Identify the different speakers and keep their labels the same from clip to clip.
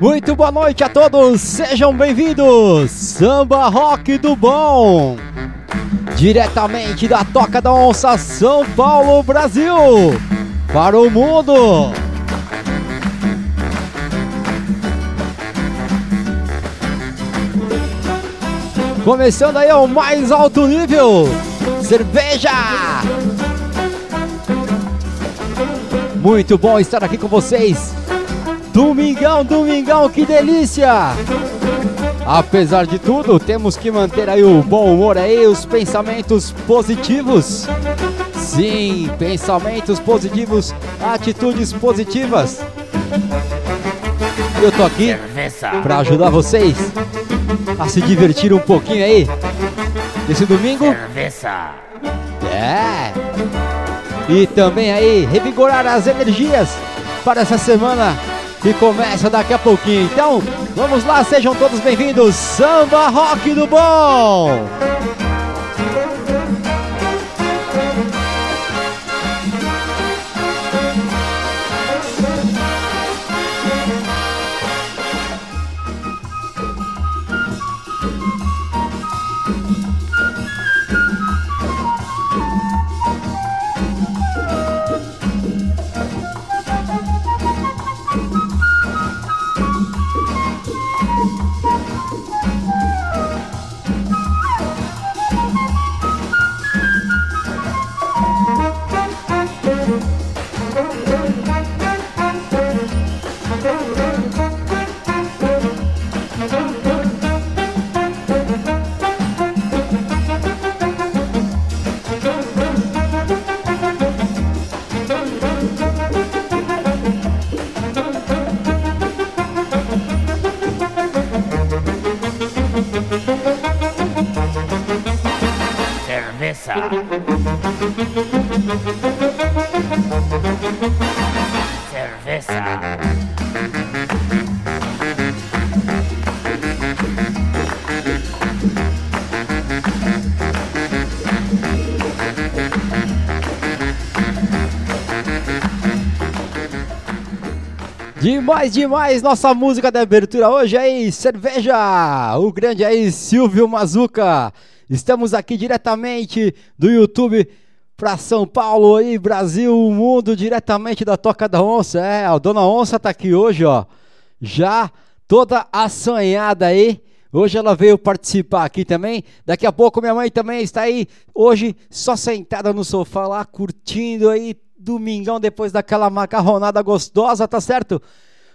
Speaker 1: Muito boa noite a todos, sejam bem-vindos! Samba Rock do Bom! Diretamente da Toca da Onça, São Paulo, Brasil! Para o mundo! Começando aí ao mais alto nível, cerveja! Muito bom estar aqui com vocês Domingão, domingão, que delícia! Apesar de tudo, temos que manter aí o bom humor aí, os pensamentos positivos. Sim, pensamentos positivos, atitudes positivas. Eu tô aqui para ajudar vocês a se divertir um pouquinho aí. Esse domingo.
Speaker 2: Cerveza.
Speaker 1: É. E também aí revigorar as energias para essa semana que começa daqui a pouquinho. Então, vamos lá, sejam todos bem-vindos. Samba Rock do Bom! Demais, demais, nossa música da abertura hoje aí, cerveja! O grande aí, Silvio Mazuca. Estamos aqui diretamente do YouTube para São Paulo aí, Brasil, o mundo, diretamente da Toca da Onça. É, a Dona Onça tá aqui hoje, ó, já toda assanhada aí. Hoje ela veio participar aqui também. Daqui a pouco minha mãe também está aí, hoje só sentada no sofá lá, curtindo aí domingão depois daquela macarronada gostosa, tá certo?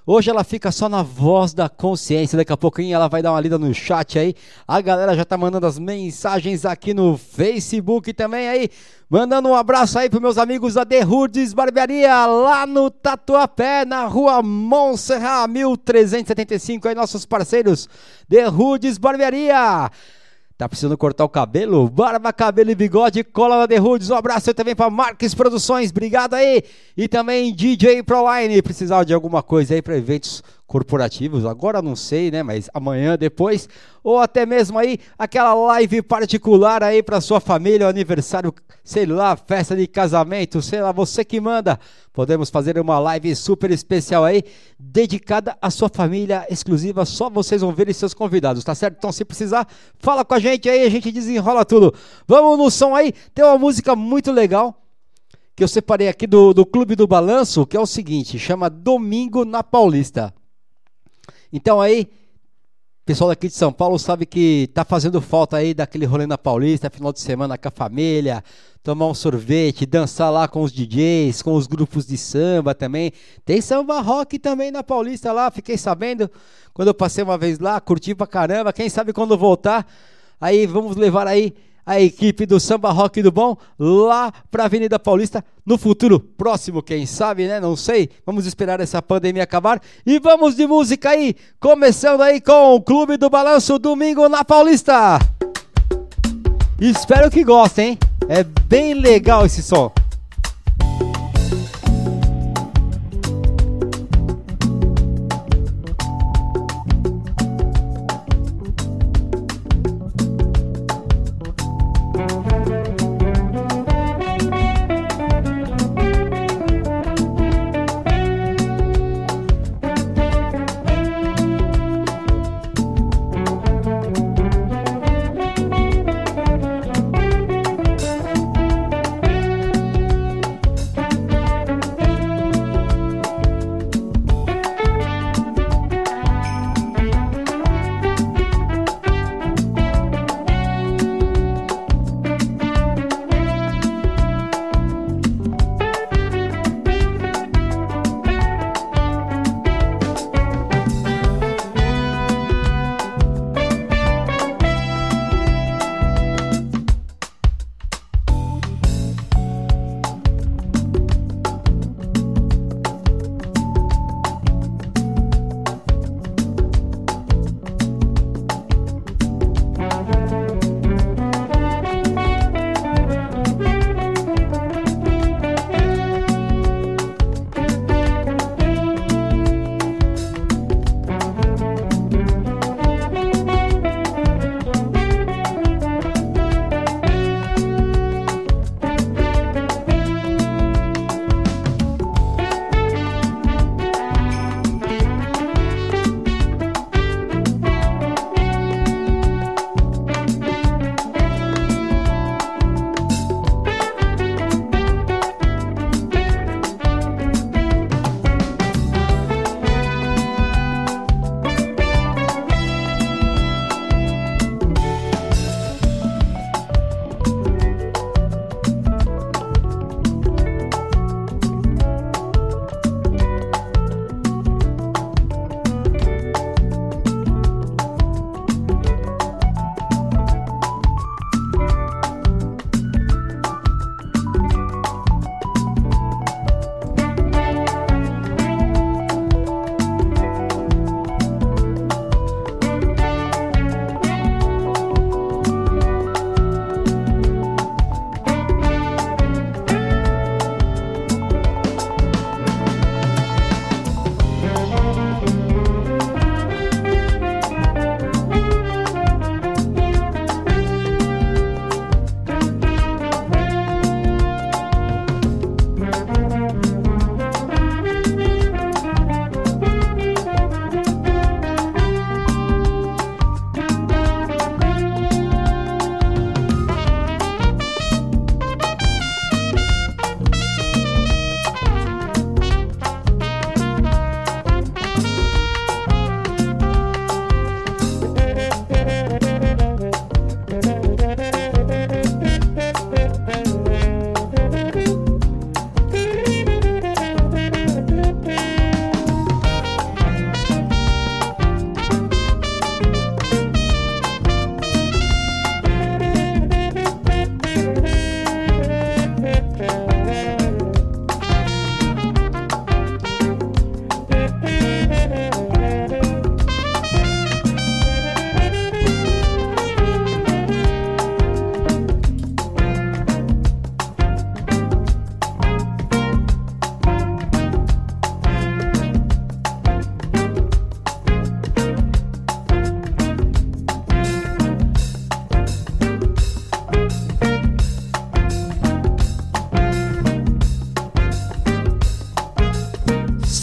Speaker 1: Hoje ela fica só na voz da consciência. Daqui a pouquinho ela vai dar uma lida no chat aí. A galera já tá mandando as mensagens aqui no Facebook também aí. Mandando um abraço aí pros meus amigos da Derrudes Barbearia, lá no Tatuapé, na rua Montserrat, 1375. Aí, nossos parceiros, Derrudes Barbearia. Tá precisando cortar o cabelo? Barba, cabelo e bigode, cola na Derrudes. Um abraço também para Marques Produções, obrigado aí. E também DJ Proline, precisar de alguma coisa aí para eventos corporativos, agora não sei, né, mas amanhã, depois, ou até mesmo aí aquela live particular aí para sua família, aniversário, sei lá, festa de casamento, sei lá, você que manda. Podemos fazer uma live super especial aí, dedicada à sua família, exclusiva, só vocês vão ver e seus convidados, tá certo? Então, se precisar, fala com a gente aí, a gente desenrola tudo. Vamos no som aí, tem uma música muito legal que eu separei aqui do, do Clube do Balanço, que é o seguinte, chama Domingo na Paulista. Então aí, pessoal daqui de São Paulo sabe que tá fazendo falta aí daquele rolê na Paulista, final de semana com a família, tomar um sorvete, dançar lá com os DJs, com os grupos de samba também. Tem samba rock também na Paulista lá, fiquei sabendo quando eu passei uma vez lá, curti pra caramba. Quem sabe quando voltar, aí vamos levar aí a equipe do Samba Rock do Bom lá para a Avenida Paulista no futuro próximo, quem sabe, né? Não sei. Vamos esperar essa pandemia acabar e vamos de música aí, começando aí com o Clube do Balanço domingo na Paulista. Espero que gostem, hein? É bem legal esse som.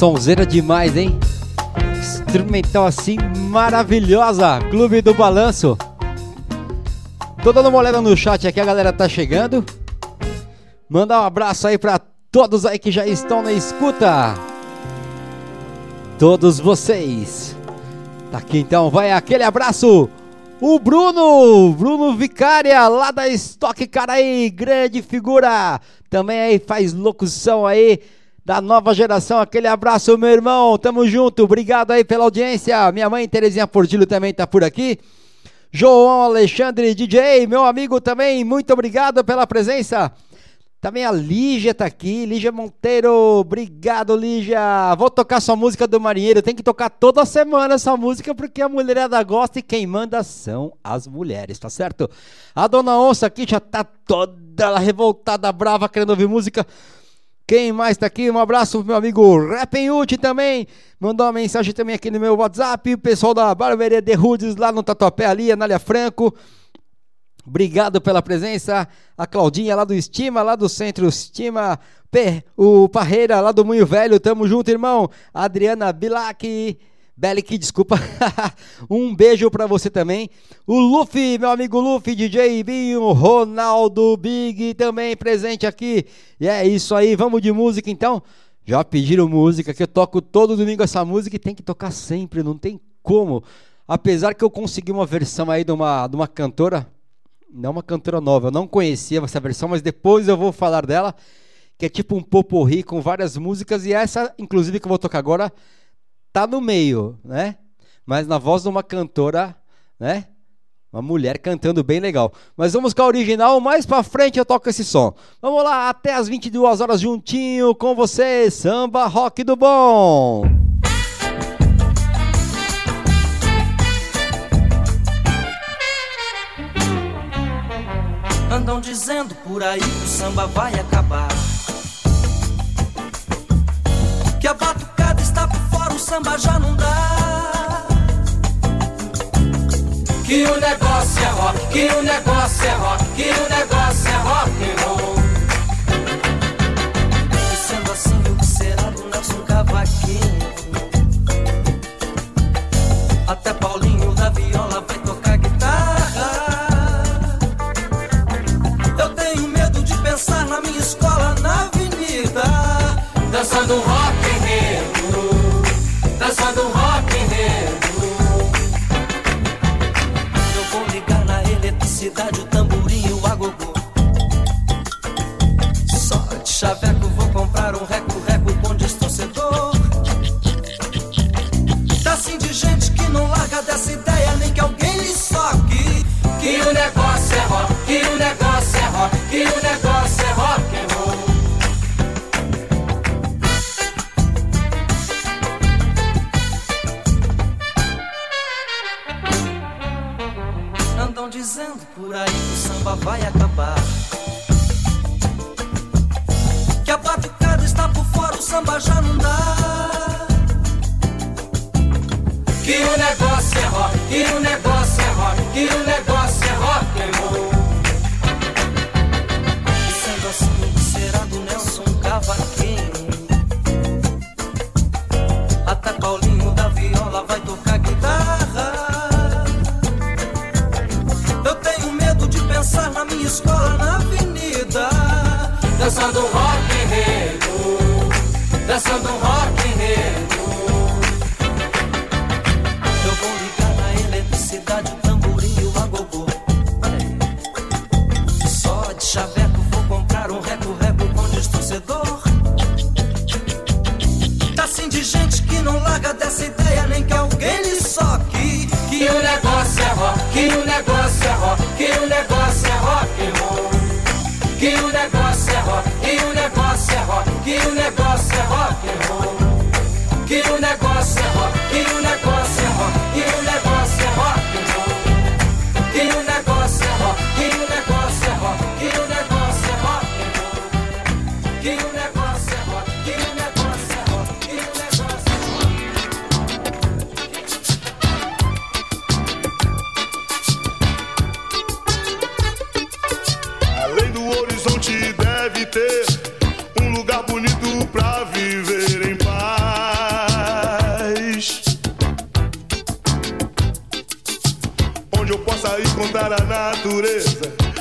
Speaker 1: Sonzeira demais, hein? Instrumental assim maravilhosa. Clube do Balanço. Tô dando uma olhada no chat aqui, a galera tá chegando. Mandar um abraço aí pra todos aí que já estão na escuta. Todos vocês. Tá aqui então, vai aquele abraço. O Bruno, Bruno Vicária, lá da Estoque Caraí, grande figura. Também aí faz locução aí da nova geração. Aquele abraço, meu irmão. Tamo junto. Obrigado aí pela audiência. Minha mãe Terezinha Portilho também tá por aqui. João Alexandre DJ, meu amigo também, muito obrigado pela presença. Também a Lígia tá aqui, Lígia Monteiro, obrigado Lígia. Vou tocar sua música do marinheiro, tem que tocar toda semana essa música porque a mulherada gosta e quem manda são as mulheres, tá certo? A dona Onça aqui já tá toda revoltada, brava, querendo ouvir música. Quem mais tá aqui? Um abraço pro meu amigo Rapenhut também. Mandou uma mensagem também aqui no meu WhatsApp. O pessoal da Barbearia de Rudes lá no Tatuapé ali, Anália Franco. Obrigado pela presença. A Claudinha lá do Estima, lá do Centro Estima. O Parreira lá do Munho Velho. Tamo junto, irmão. Adriana Bilac. Bellic, desculpa. um beijo para você também. O Luffy, meu amigo Luffy, DJ Binho, Ronaldo Big também presente aqui. E é isso aí, vamos de música então. Já pediram música, que eu toco todo domingo essa música e tem que tocar sempre, não tem como. Apesar que eu consegui uma versão aí de uma, de uma cantora, não uma cantora nova, eu não conhecia essa versão, mas depois eu vou falar dela, que é tipo um poporri com várias músicas, e essa, inclusive, que eu vou tocar agora, tá no meio, né? Mas na voz de uma cantora, né? Uma mulher cantando bem legal. Mas vamos com a original, mais pra frente eu toco esse som. Vamos lá, até as 22 horas juntinho com você, samba rock do bom.
Speaker 2: Andam dizendo por aí que o samba vai acabar. Que a samba já não dá. Que o negócio é rock, que o negócio é rock, que o negócio é rock and roll. E sendo assim, o que será do Nelson Cavaquinho? Até Paulinho da viola vai tocar guitarra. Eu tenho medo de pensar na minha escola na avenida, dançando rock que o negócio é rock and roll. Andam dizendo por aí que o samba vai acabar. Que a batucada está por fora, o samba já não dá. Que o negócio é rock, que o negócio é rock, que o negócio é rock and roll. Cavaquinho? Até Paulinho da viola vai tocar guitarra. Eu tenho medo de pensar na minha escola na avenida, dançando rock and roll, dançando rock que o negócio é rock, que o negócio
Speaker 3: para a natureza,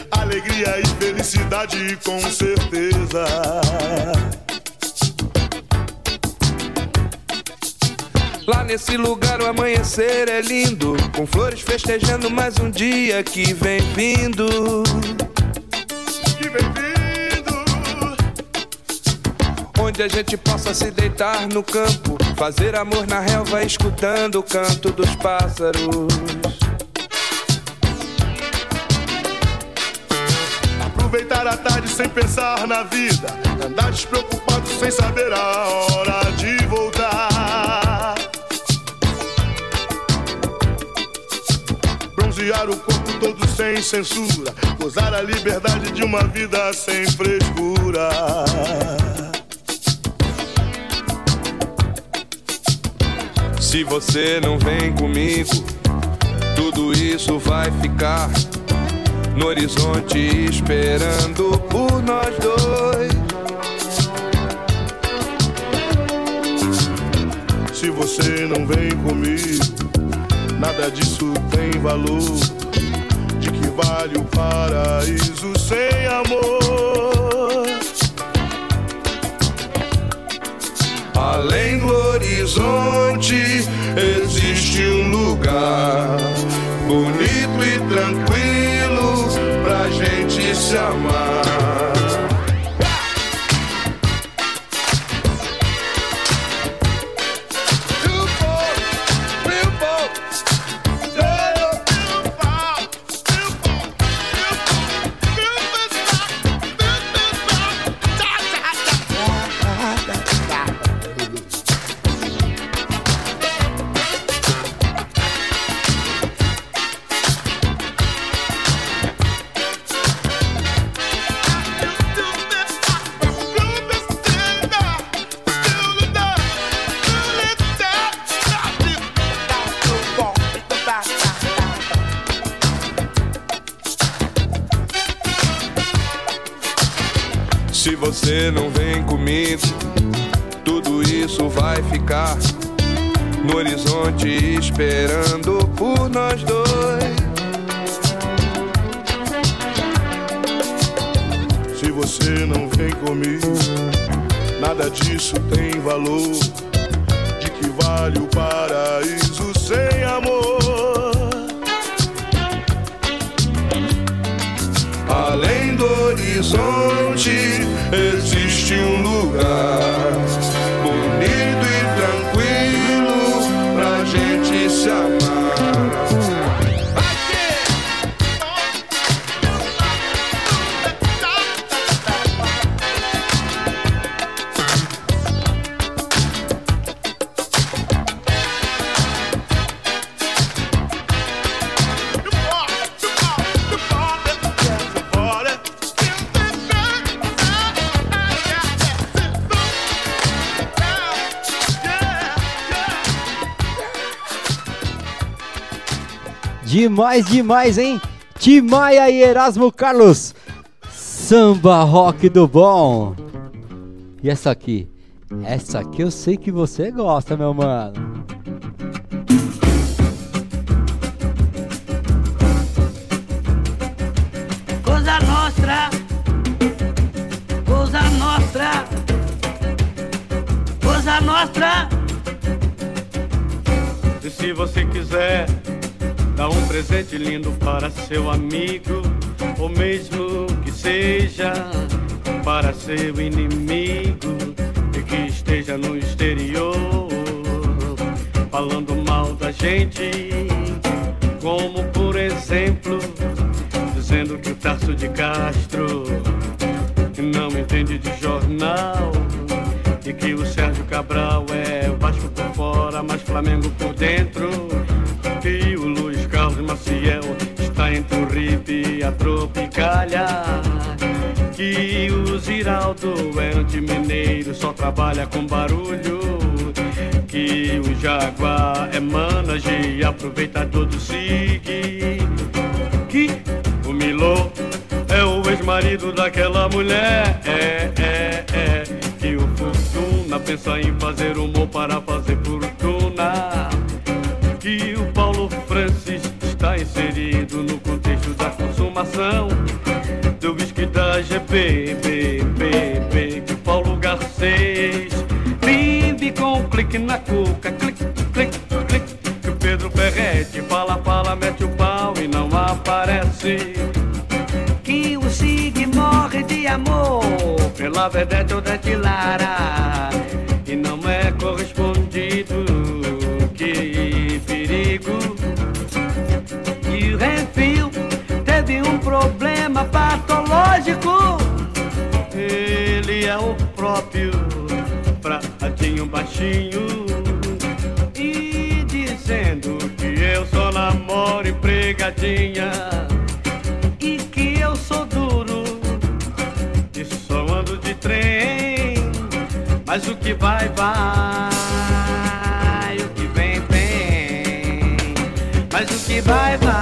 Speaker 3: alegria e
Speaker 4: felicidade com certeza.
Speaker 5: Lá nesse lugar o amanhecer é lindo, com flores festejando mais um dia que vem vindo.
Speaker 4: Que vem vindo.
Speaker 5: Onde a gente possa se deitar no campo, fazer amor na relva, escutando o canto dos pássaros.
Speaker 4: Aproveitar a tarde sem pensar na vida. Andar despreocupado sem saber a hora de voltar. Bronzear o corpo todo sem censura. Gozar a liberdade de uma vida sem frescura.
Speaker 5: Se você não vem comigo, tudo isso vai ficar no horizonte esperando por nós dois.
Speaker 4: Se você não vem comigo, nada disso tem valor. De que vale o paraíso sem amor?
Speaker 5: Além do horizonte existe um lugar bonito e tranquilo gente você não vem comigo, tudo isso vai ficar no horizonte esperando por nós dois.
Speaker 4: Se você não vem comigo, nada disso tem valor. De que vale o paraíso
Speaker 1: Demais, demais, hein? Timaya e Erasmo Carlos. Samba rock do bom. E essa aqui? Essa aqui eu sei que você gosta, meu mano.
Speaker 6: Cosa nostra, cosa nostra, cosa nostra.
Speaker 7: E se você quiser dar um presente lindo para seu amigo, ou mesmo que seja para seu inimigo e que esteja no exterior, falando mal da gente, como por exemplo, dizendo que o Tarso de Castro não entende de jornal e que o Sérgio Cabral é Vasco por fora, mas Flamengo por dentro. O Rip e a Tropicália. Que o Ziraldo é anti-mineiro, só trabalha com barulho. Que o Jaguar é manager e aproveitador do SIG. Que o Milô é o ex-marido daquela mulher. É, é, é. Que o Fortuna pensa em fazer humor para fazer fortuna. Que o Paulo Francis está inserido no contexto da consumação do whisky da B, B, B, B, que Paulo Garcês vive com um clique na cuca, clique, clique, clique, que o Pedro Ferretti fala, fala, mete o pau e não aparece.
Speaker 8: Que o Sig morre de amor
Speaker 7: Pela vedete ou Lara próprio pratinho baixinho e dizendo que eu só namoro empregadinha
Speaker 8: E que eu sou duro.
Speaker 7: e só ando de trem. Mas o que vai, vai, o que vem, vem. Mas o que vai, vai,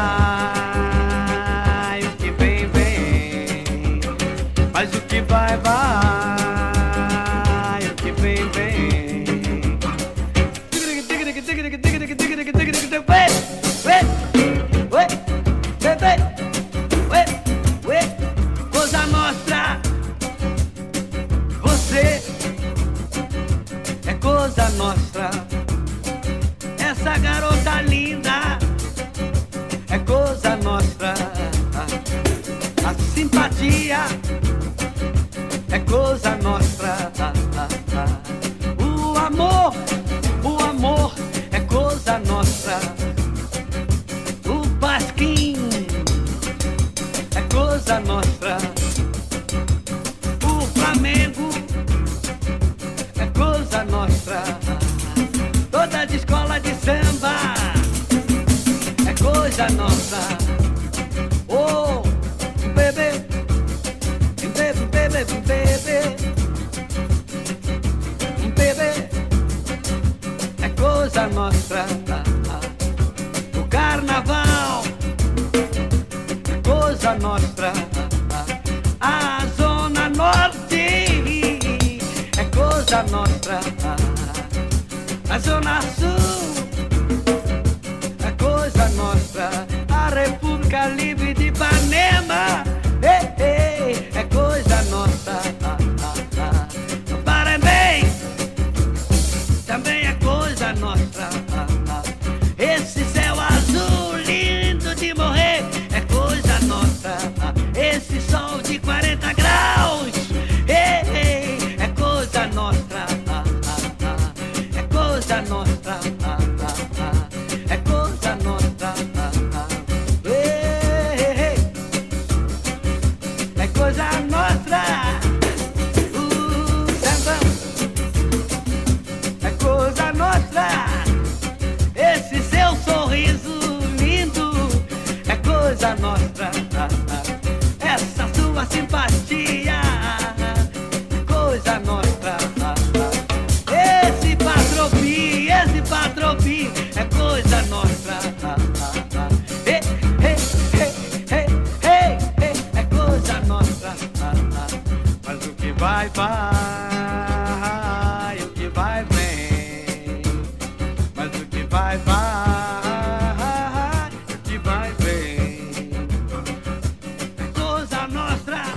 Speaker 8: nossa.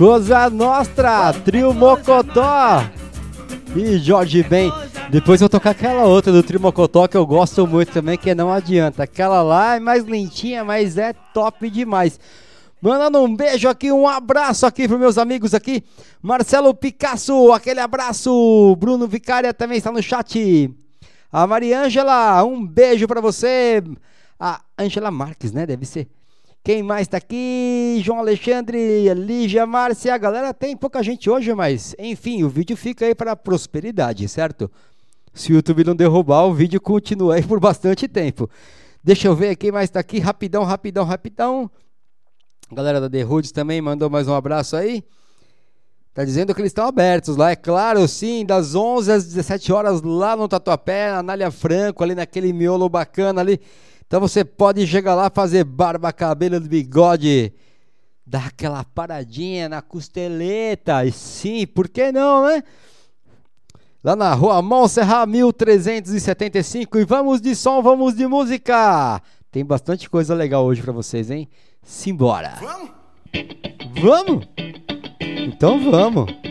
Speaker 8: Coisa
Speaker 1: Nostra, Trio Mocotó e Jorge Ben. Depois eu vou tocar aquela outra do Trio Mocotó que eu gosto muito também, que não adianta. Aquela lá é mais lentinha, mas é top demais. Mandando um beijo aqui, um abraço aqui para meus amigos aqui. Marcelo Picasso, aquele abraço. Bruno Vicária também está no chat. A Mariângela, um beijo para você. A Angela Marques, né? Deve ser. Quem mais tá aqui? João Alexandre, Lígia, Márcia. Galera, tem pouca gente hoje, mas enfim, o vídeo fica aí para prosperidade, certo? Se o YouTube não derrubar, o vídeo continua aí por bastante tempo. Deixa eu ver quem mais tá aqui. Rapidão, rapidão, rapidão. Galera da The Hoods também mandou mais um abraço aí. Tá dizendo que eles estão abertos lá, é claro, sim, das 11 às 17 horas lá no Tatuapé, na Anália Franco, ali naquele miolo bacana ali. Então você pode chegar lá, fazer barba, cabelo, bigode, dar aquela paradinha na costeleta. E sim, por que não, né? Lá na rua Montserrat 1375. E vamos de som, vamos de música. Tem bastante coisa legal hoje pra vocês, hein? Simbora.
Speaker 3: Vamos?
Speaker 1: Vamos? Então vamos.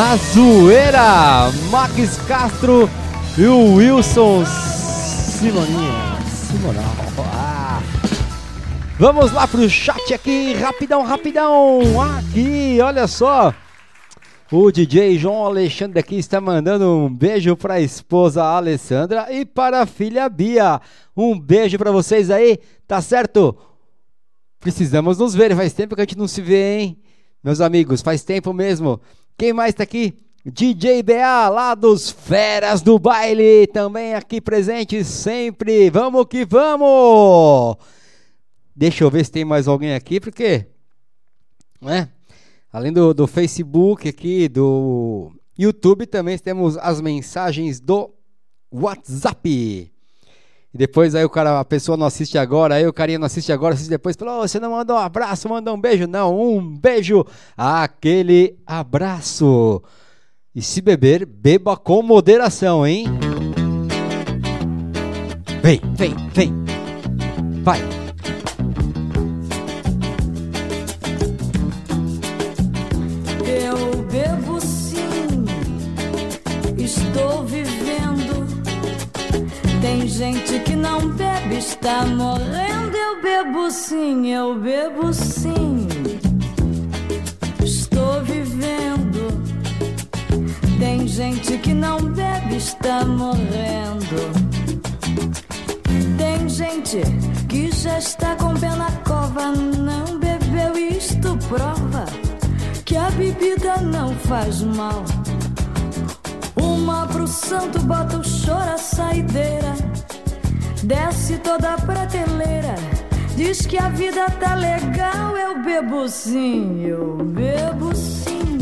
Speaker 1: Da zoeira, Max Castro e o Wilson Simoninha. Simonal. Ah. Vamos lá pro chat aqui, rapidão, rapidão. Aqui, olha só. O DJ João Alexandre aqui está mandando um beijo para a esposa Alessandra e para a filha Bia. Um beijo para vocês aí, tá certo? Precisamos nos ver, faz tempo que a gente não se vê, hein? Meus amigos, faz tempo mesmo. Quem mais tá aqui? DJ BA, lá dos Feras do Baile, também aqui presente sempre. Vamos que vamos! Deixa eu ver se tem mais alguém aqui, porque, né? Além do, do Facebook aqui, do YouTube, também temos as mensagens do WhatsApp. E depois aí o cara, a pessoa não assiste agora, aí o carinha não assiste agora, assiste depois, falou, oh, você não mandou um abraço, mandou um beijo. Não, um beijo, aquele abraço. E se beber, beba com moderação, hein? Vem, vem, vem. Vai.
Speaker 9: Gente que não bebe está morrendo. Eu bebo sim, eu bebo sim. Estou vivendo. Tem gente que não bebe está morrendo. Tem gente que já está com pé na cova, não bebeu isto prova que a bebida não faz mal. Uma pro santo bota o choro a saideira, desce toda a prateleira. Diz que a vida tá legal, eu bebo sim, eu bebo sim.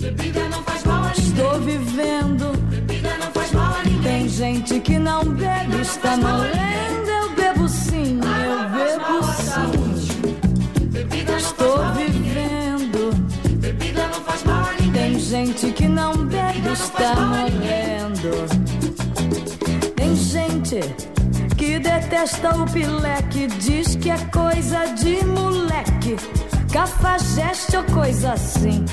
Speaker 10: Bebida não faz mal a ninguém.
Speaker 9: Estou vivendo.
Speaker 10: Bebida não faz mal a ninguém.
Speaker 9: Tem gente que não bebe, está morrendo. Eu bebo sim, eu bebo sim.
Speaker 10: Bebida
Speaker 9: Estou vivendo.
Speaker 10: Bebida não faz mal a ninguém.
Speaker 9: Tem gente está morrendo. Tem gente que detesta o pileque, diz que é coisa de moleque, cafajeste ou coisa assim.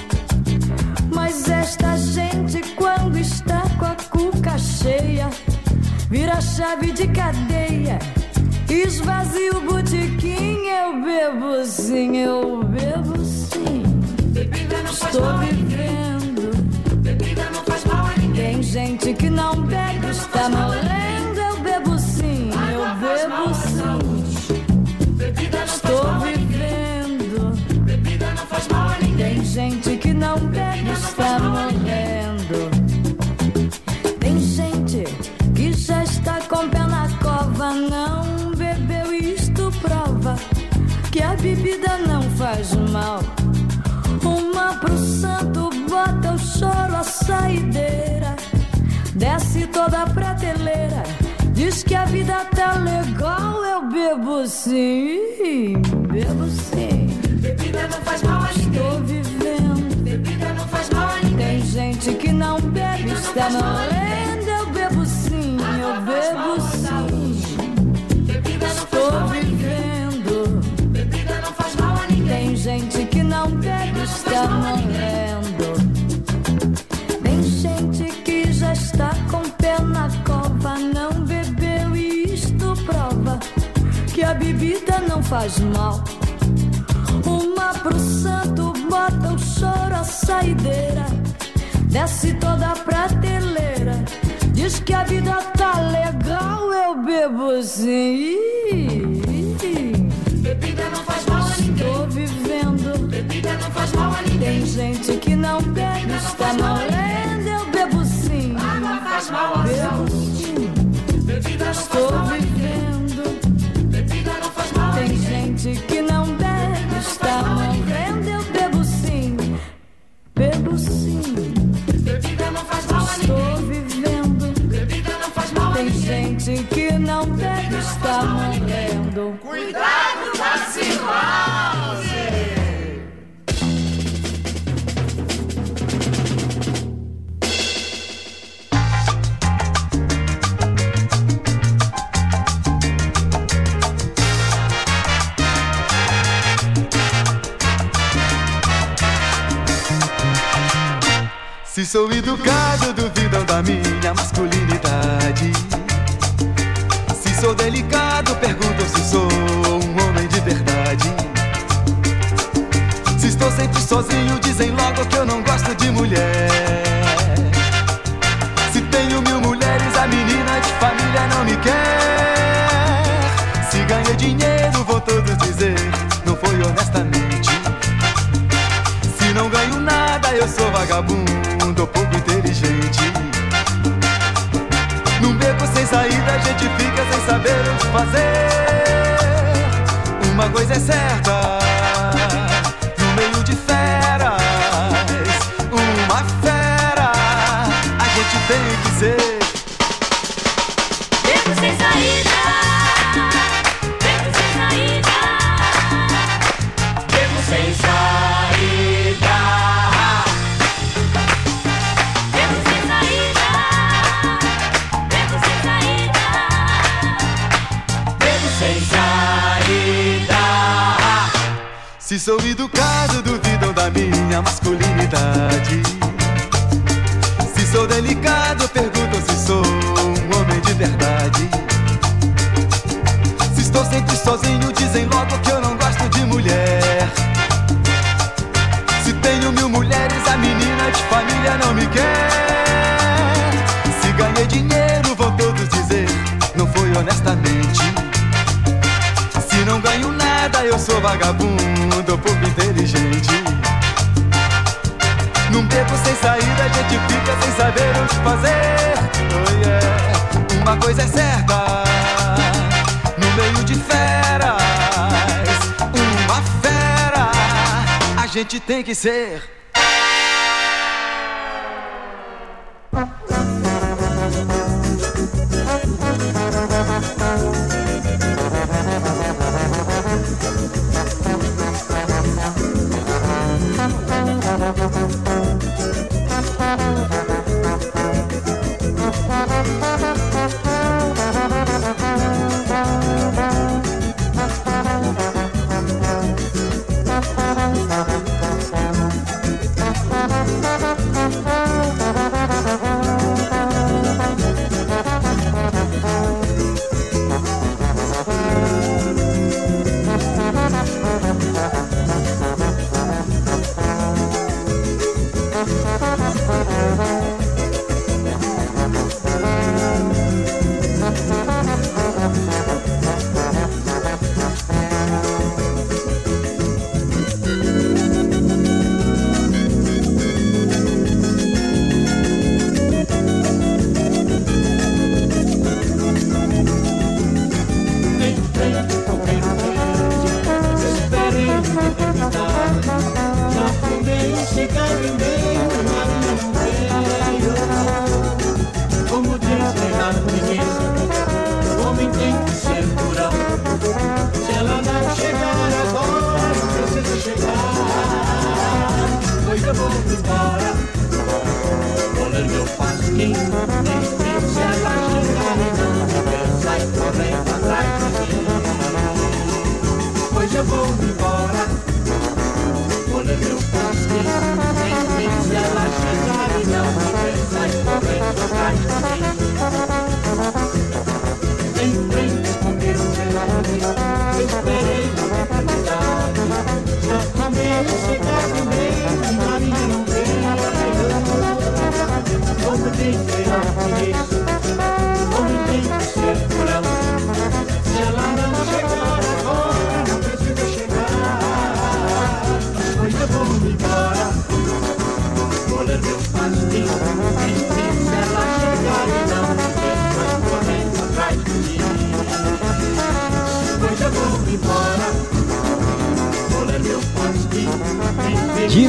Speaker 9: Mas esta gente, quando está com a cuca cheia, vira chave de cadeia, esvazia o botequim. Eu bebo sim, eu bebo sim. Estou vivendo.
Speaker 10: Ninguém.
Speaker 9: Tem gente que não bebe, está morrendo. Eu bebo sim, eu bebo sim. Estou vivendo.
Speaker 10: Bebida não faz mal a ninguém.
Speaker 9: Tem gente que não bebe, está morrendo. Tem gente que já está com pé na cova, não bebeu isto prova que a bebida não faz mal. Pro santo bota o choro a saideira, desce toda a prateleira. Diz que a vida tá legal, eu bebo sim, bebo sim.
Speaker 10: Bebida não faz mal a ninguém.
Speaker 9: Estou vivendo.
Speaker 10: Bebida não faz mal a ninguém.
Speaker 9: Tem gente que não bebe, está morrendo. Eu bebo sim, eu bebo sim.
Speaker 10: Faz mal.
Speaker 9: Uma pro santo bota o choro a saideira, desce toda a prateleira. Diz que a vida tá legal, eu bebo sim.
Speaker 10: Bebida não faz mal a ninguém.
Speaker 9: Estou vivendo.
Speaker 10: Bebida não faz mal a ninguém.
Speaker 9: Tem gente que não
Speaker 11: sou educado, duvidam da minha masculinidade. Se sou delicado, perguntam se sou um homem de verdade. Se estou sempre sozinho, dizem logo que eu não gosto de mulher. Se tenho mil mulheres, a menina de família não me quer. Se ganhei dinheiro, vou todos dizer, não foi honestamente. Se não ganho nada, eu sou vagabundo saber o que fazer. Uma coisa é certa, tem que ser.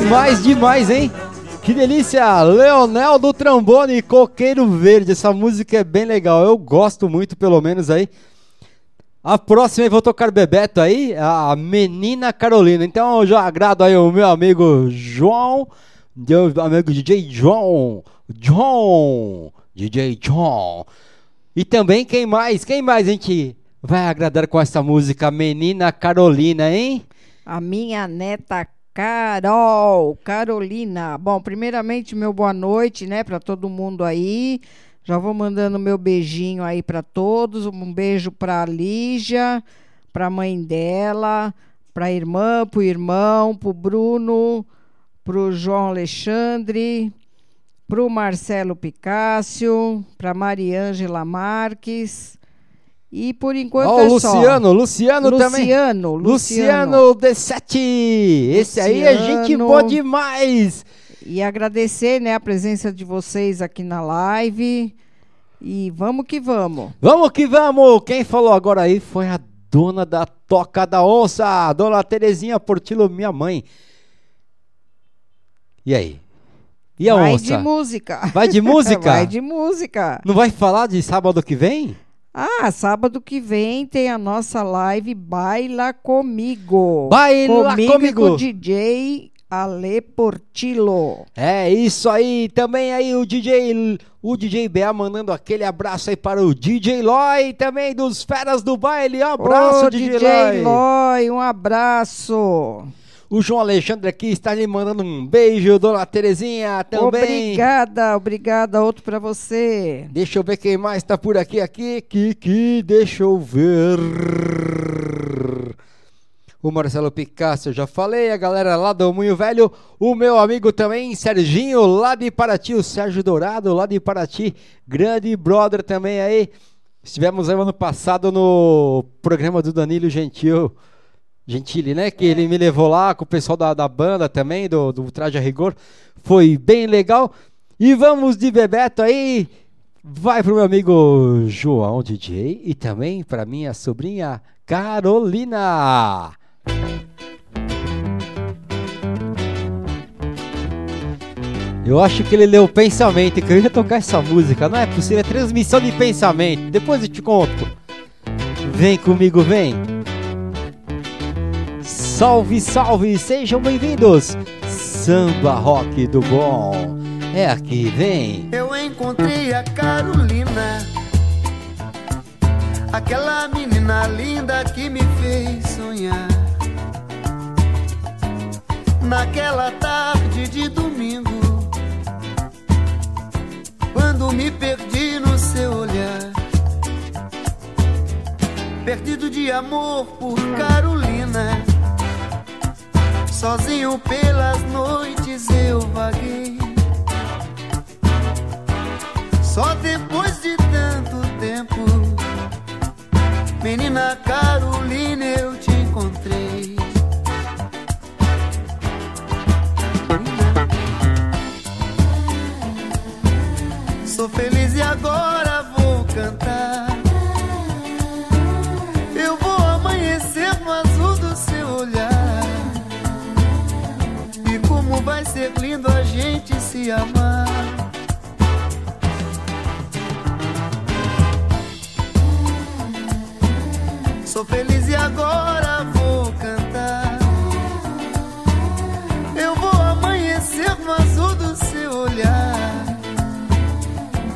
Speaker 1: Demais, demais, hein? Que delícia! Leonel do Trombone Coqueiro Verde. Essa música é bem legal. Eu gosto muito, pelo menos aí. A próxima eu vou tocar Bebeto aí, a Menina Carolina. Então eu já agrado aí o meu amigo João, meu amigo DJ João, John, DJ John. E também quem mais? Quem mais a gente vai agradar com essa música Menina Carolina, hein?
Speaker 12: A minha neta Carol, Carolina. Bom, primeiramente, meu boa noite, né, para todo mundo aí. Já vou mandando meu beijinho aí para todos. Um beijo para Lígia, para a mãe dela, para a irmã, para o irmão, para o Bruno, para o João Alexandre, para o Marcelo Picácio, para Mariângela Marques. E por enquanto
Speaker 1: Ó,
Speaker 12: é
Speaker 1: Luciano,
Speaker 12: só.
Speaker 1: Luciano também.
Speaker 12: Luciano,
Speaker 1: Luciano
Speaker 12: Luciano.
Speaker 1: D7. Esse aí é gente
Speaker 12: Luciano.
Speaker 1: boa demais.
Speaker 12: E agradecer, né, a presença de vocês aqui na live. E vamos que vamos.
Speaker 1: Vamos que vamos! Quem falou agora aí foi a dona da Toca da Onça, dona Terezinha Portilo, minha mãe. E aí? E a
Speaker 12: vai
Speaker 1: onça?
Speaker 12: de música.
Speaker 1: Vai de música?
Speaker 12: vai de música.
Speaker 1: Não vai falar de sábado que vem?
Speaker 12: Ah, sábado que vem tem a nossa live Baila Comigo.
Speaker 1: Baila
Speaker 12: comigo.
Speaker 1: Comigo.
Speaker 12: com o DJ Ale Portilo.
Speaker 1: É isso aí, também aí o DJ, o DJ BA mandando aquele abraço aí para o DJ Loy, também dos Feras do Baile, um abraço
Speaker 12: Ô,
Speaker 1: DJ,
Speaker 12: DJ
Speaker 1: Loy.
Speaker 12: Loy, um abraço.
Speaker 1: O João Alexandre aqui está lhe mandando um beijo, dona Terezinha também.
Speaker 12: Obrigada, obrigada. Outro pra você.
Speaker 1: Deixa eu ver quem mais está por aqui, aqui, Kiki, deixa eu ver. O Marcelo Picasso, eu já falei, a galera lá do Munho Velho, o meu amigo também, Serginho, lá de Paraty, o Sérgio Dourado, lá de Paraty, grande brother também aí. Estivemos aí ano passado no programa do Danilo Gentil. Gentili, né? Que ele me levou lá com o pessoal da, da banda também, do, do Traje a Rigor. Foi bem legal. E vamos de Bebeto aí. Vai pro meu amigo João DJ e também para minha sobrinha Carolina. Eu acho que ele leu o pensamento que eu ia tocar essa música. Não é possível, é transmissão de pensamento. Depois eu te conto. Vem comigo, vem. Salve, salve, sejam bem-vindos. Samba Rock do Bom. É aqui, vem.
Speaker 13: Eu encontrei a Carolina, aquela menina linda que me fez sonhar. Naquela tarde de domingo, quando me perdi no seu olhar, perdido de amor por Carolina. Sozinho pelas noites eu vaguei. Só depois de tanto tempo, menina Carolina, eu te encontrei. Sou feliz ser lindo a gente se amar. Sou feliz e agora vou cantar. Eu vou amanhecer no azul do seu olhar.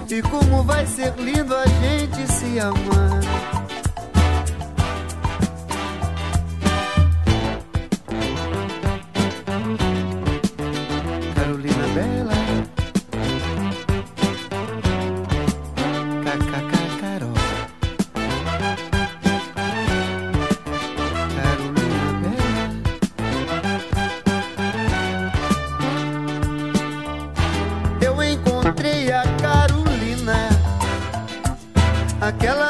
Speaker 13: E como vai ser lindo a gente se amar. Aquela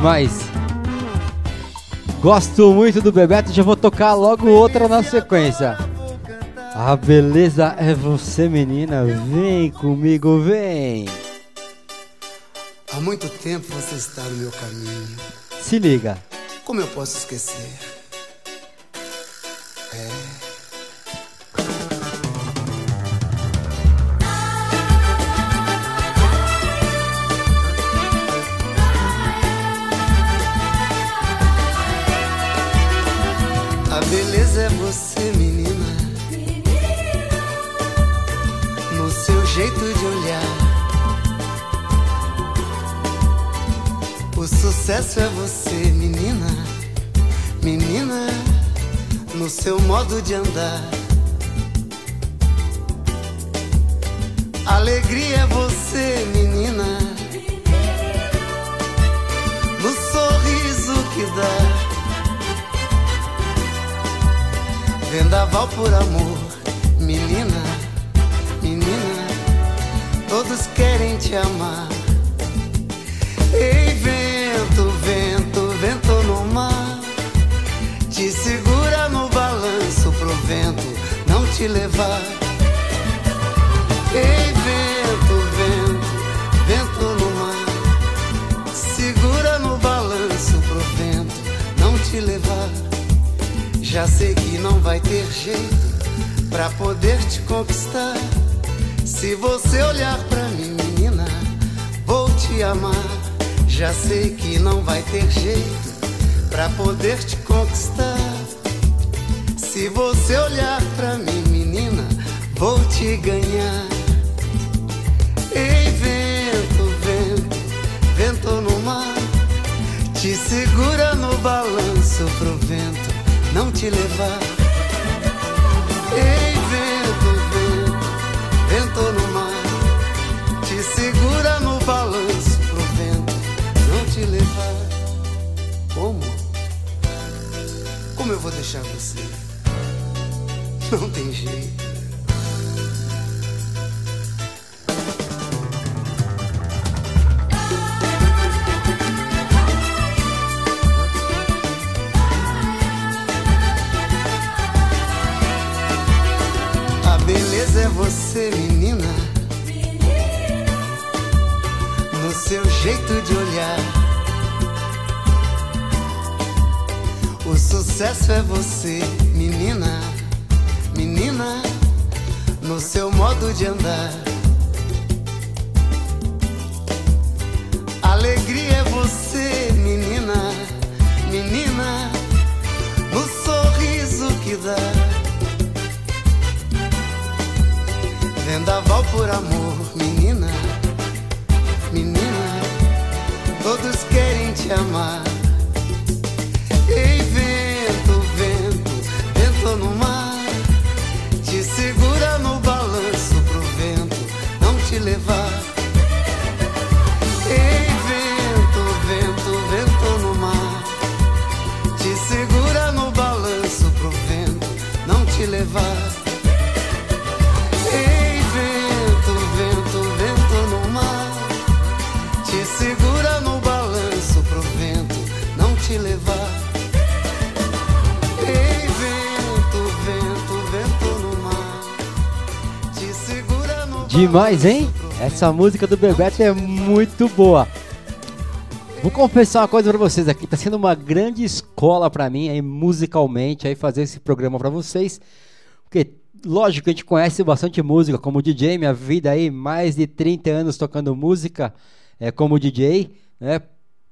Speaker 1: Demais. Gosto muito do Bebeto, já vou tocar logo outra na sequência. A beleza é você, menina. Vem comigo, vem.
Speaker 13: Há muito tempo você está no meu caminho.
Speaker 1: Se liga.
Speaker 13: Como eu posso esquecer? Modo de andar. Sucesso é você, menina. Menina, no seu modo de andar.
Speaker 1: Demais, hein? Essa música do Bebeto é muito boa. Vou confessar uma coisa pra vocês aqui, tá sendo uma grande escola pra mim aí musicalmente aí fazer esse programa pra vocês. Porque lógico que a gente conhece bastante música como DJ, minha vida aí mais de 30 anos tocando música é, como DJ, né?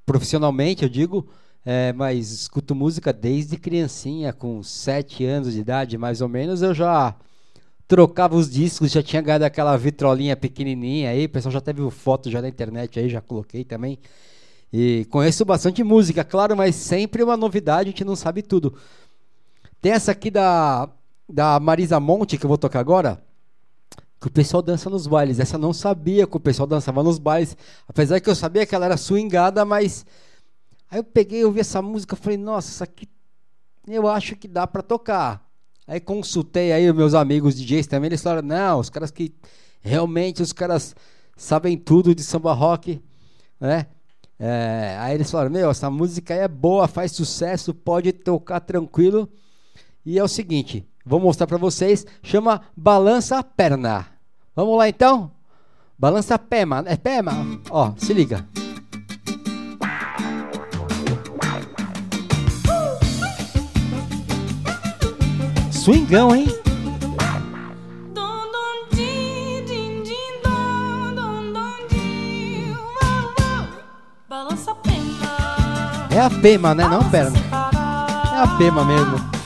Speaker 1: Profissionalmente, eu digo, é, mas escuto música desde criancinha, com 7 anos de idade, mais ou menos, eu já trocava os discos, já tinha ganhado aquela vitrolinha pequenininha aí, o pessoal já teve foto já na internet aí, já coloquei também. E conheço bastante música, claro, mas sempre uma novidade, a gente não sabe tudo. Tem essa aqui da, da Marisa Monte, que eu vou tocar agora, que o pessoal dança nos bailes. Essa eu não sabia que o pessoal dançava nos bailes, apesar que eu sabia que ela era swingada, mas... Aí eu peguei, eu vi essa música, falei, nossa, isso aqui eu acho que dá pra tocar. Aí consultei aí os meus amigos DJs também, eles falaram, não, os caras que realmente os caras sabem tudo de samba rock, né? É, aí eles falaram, meu, essa música aí é boa, faz sucesso, pode tocar tranquilo. E é o seguinte, vou mostrar pra vocês, chama Balança a Perna. Vamos lá então? Balança a Pema, é Pema? Ó, se liga. Swingão, hein?
Speaker 14: Balança a pena.
Speaker 1: É a Pema, né? Não perna. É a Pema mesmo.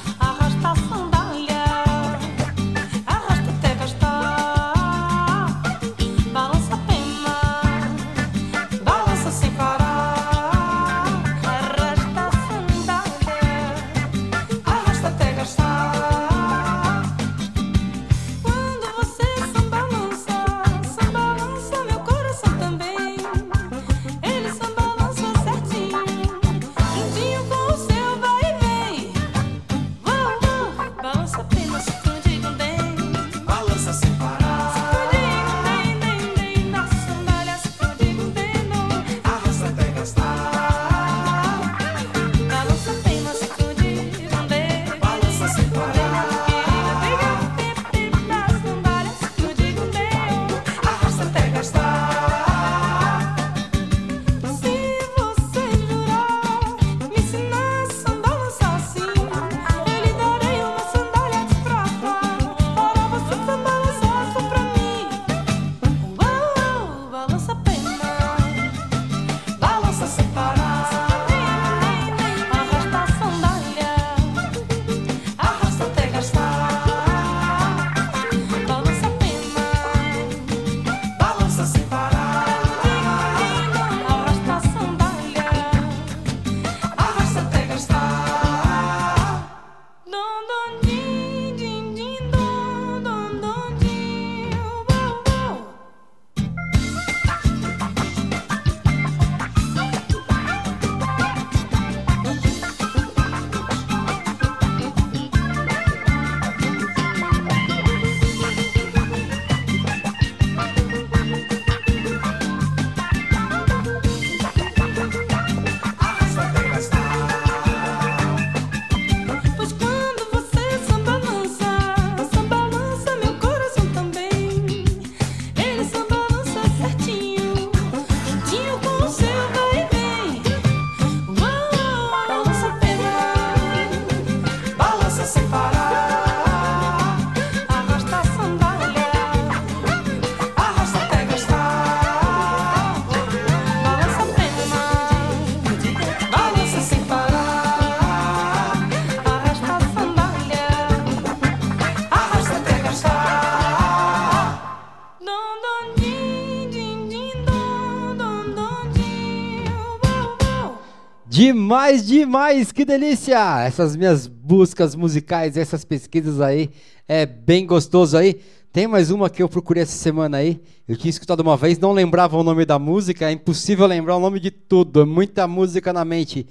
Speaker 1: Demais, demais, que delícia! Essas minhas buscas musicais, essas pesquisas aí, é bem gostoso aí. Tem mais uma que eu procurei essa semana aí. Eu tinha escutado uma vez, não lembrava o nome da música, é impossível lembrar o nome de tudo, é muita música na mente.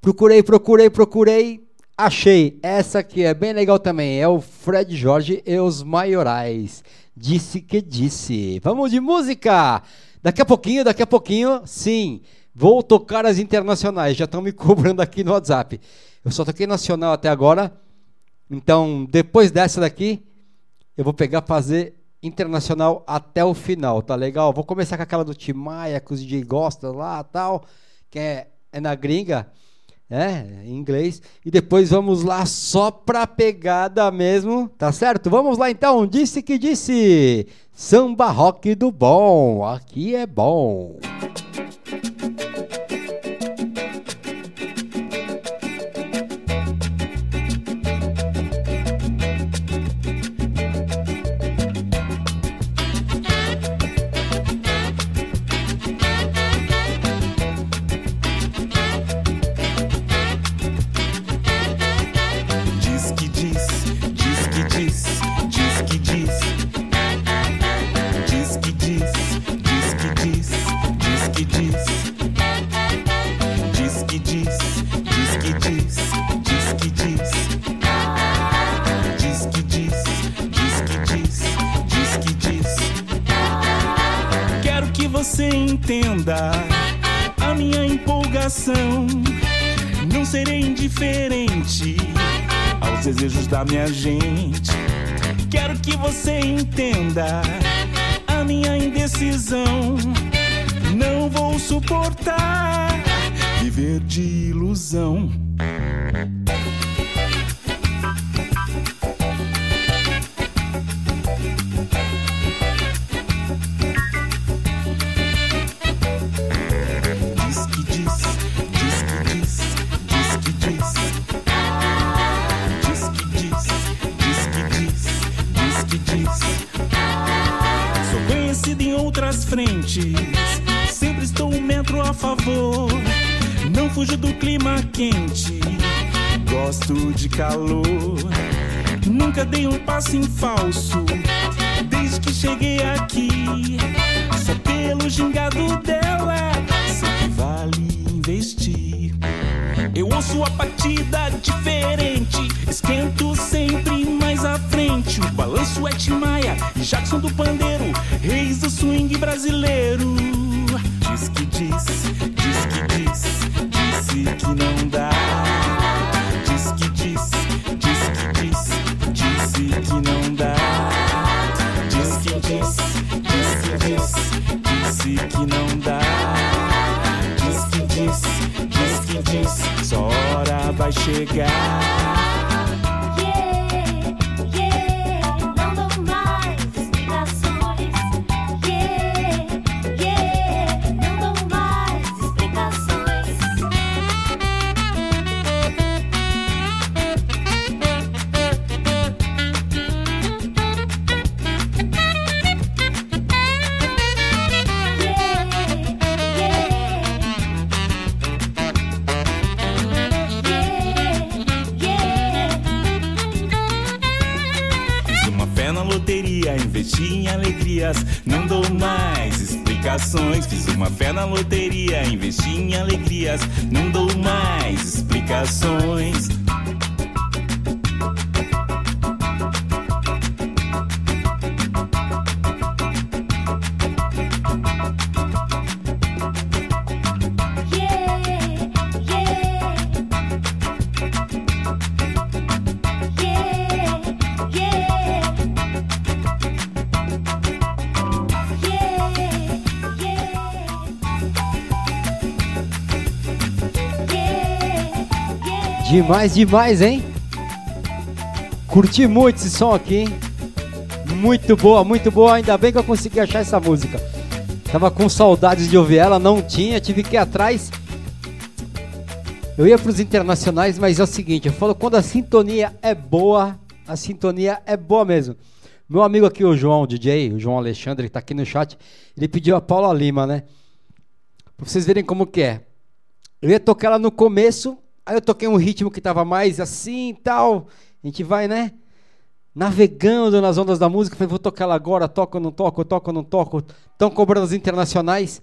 Speaker 1: Procurei, procurei, procurei, achei. Essa aqui é bem legal também, é o Fred Jorge e os Maiorais. Disse que disse. Vamos de música! Daqui a pouquinho, daqui a pouquinho, sim. Vou tocar as internacionais, já estão me cobrando aqui no WhatsApp. Eu só toquei nacional até agora. Então, depois dessa daqui, eu vou pegar fazer internacional até o final, tá legal? Vou começar com aquela do Timaya, que os DJ gostam lá tal, que é, é na gringa, é, em inglês. E depois vamos lá só pra pegada mesmo, tá certo? Vamos lá então, disse que disse. Samba rock do bom, aqui é bom.
Speaker 15: Desejos da minha gente. Quero que você entenda a minha indecisão. Não vou suportar viver de ilusão. Calor. Nunca dei um passo em falso,
Speaker 1: Demais, demais, hein? Curti muito esse som aqui, hein? Muito boa, muito boa. Ainda bem que eu consegui achar essa música. Tava com saudades de ouvir ela, não tinha, tive que ir atrás. Eu ia pros internacionais, mas é o seguinte, eu falo quando a sintonia é boa, a sintonia é boa mesmo. Meu amigo aqui, o João, o DJ, o João Alexandre, que tá aqui no chat, ele pediu a Paula Lima, né? Pra vocês verem como que é. Eu ia tocar ela no começo, aí eu toquei um ritmo que tava mais assim e tal. A gente vai, né? Navegando nas ondas da música. Falei, vou tocar ela agora, toco ou não toco, toco ou não toco. Estão cobrando as internacionais.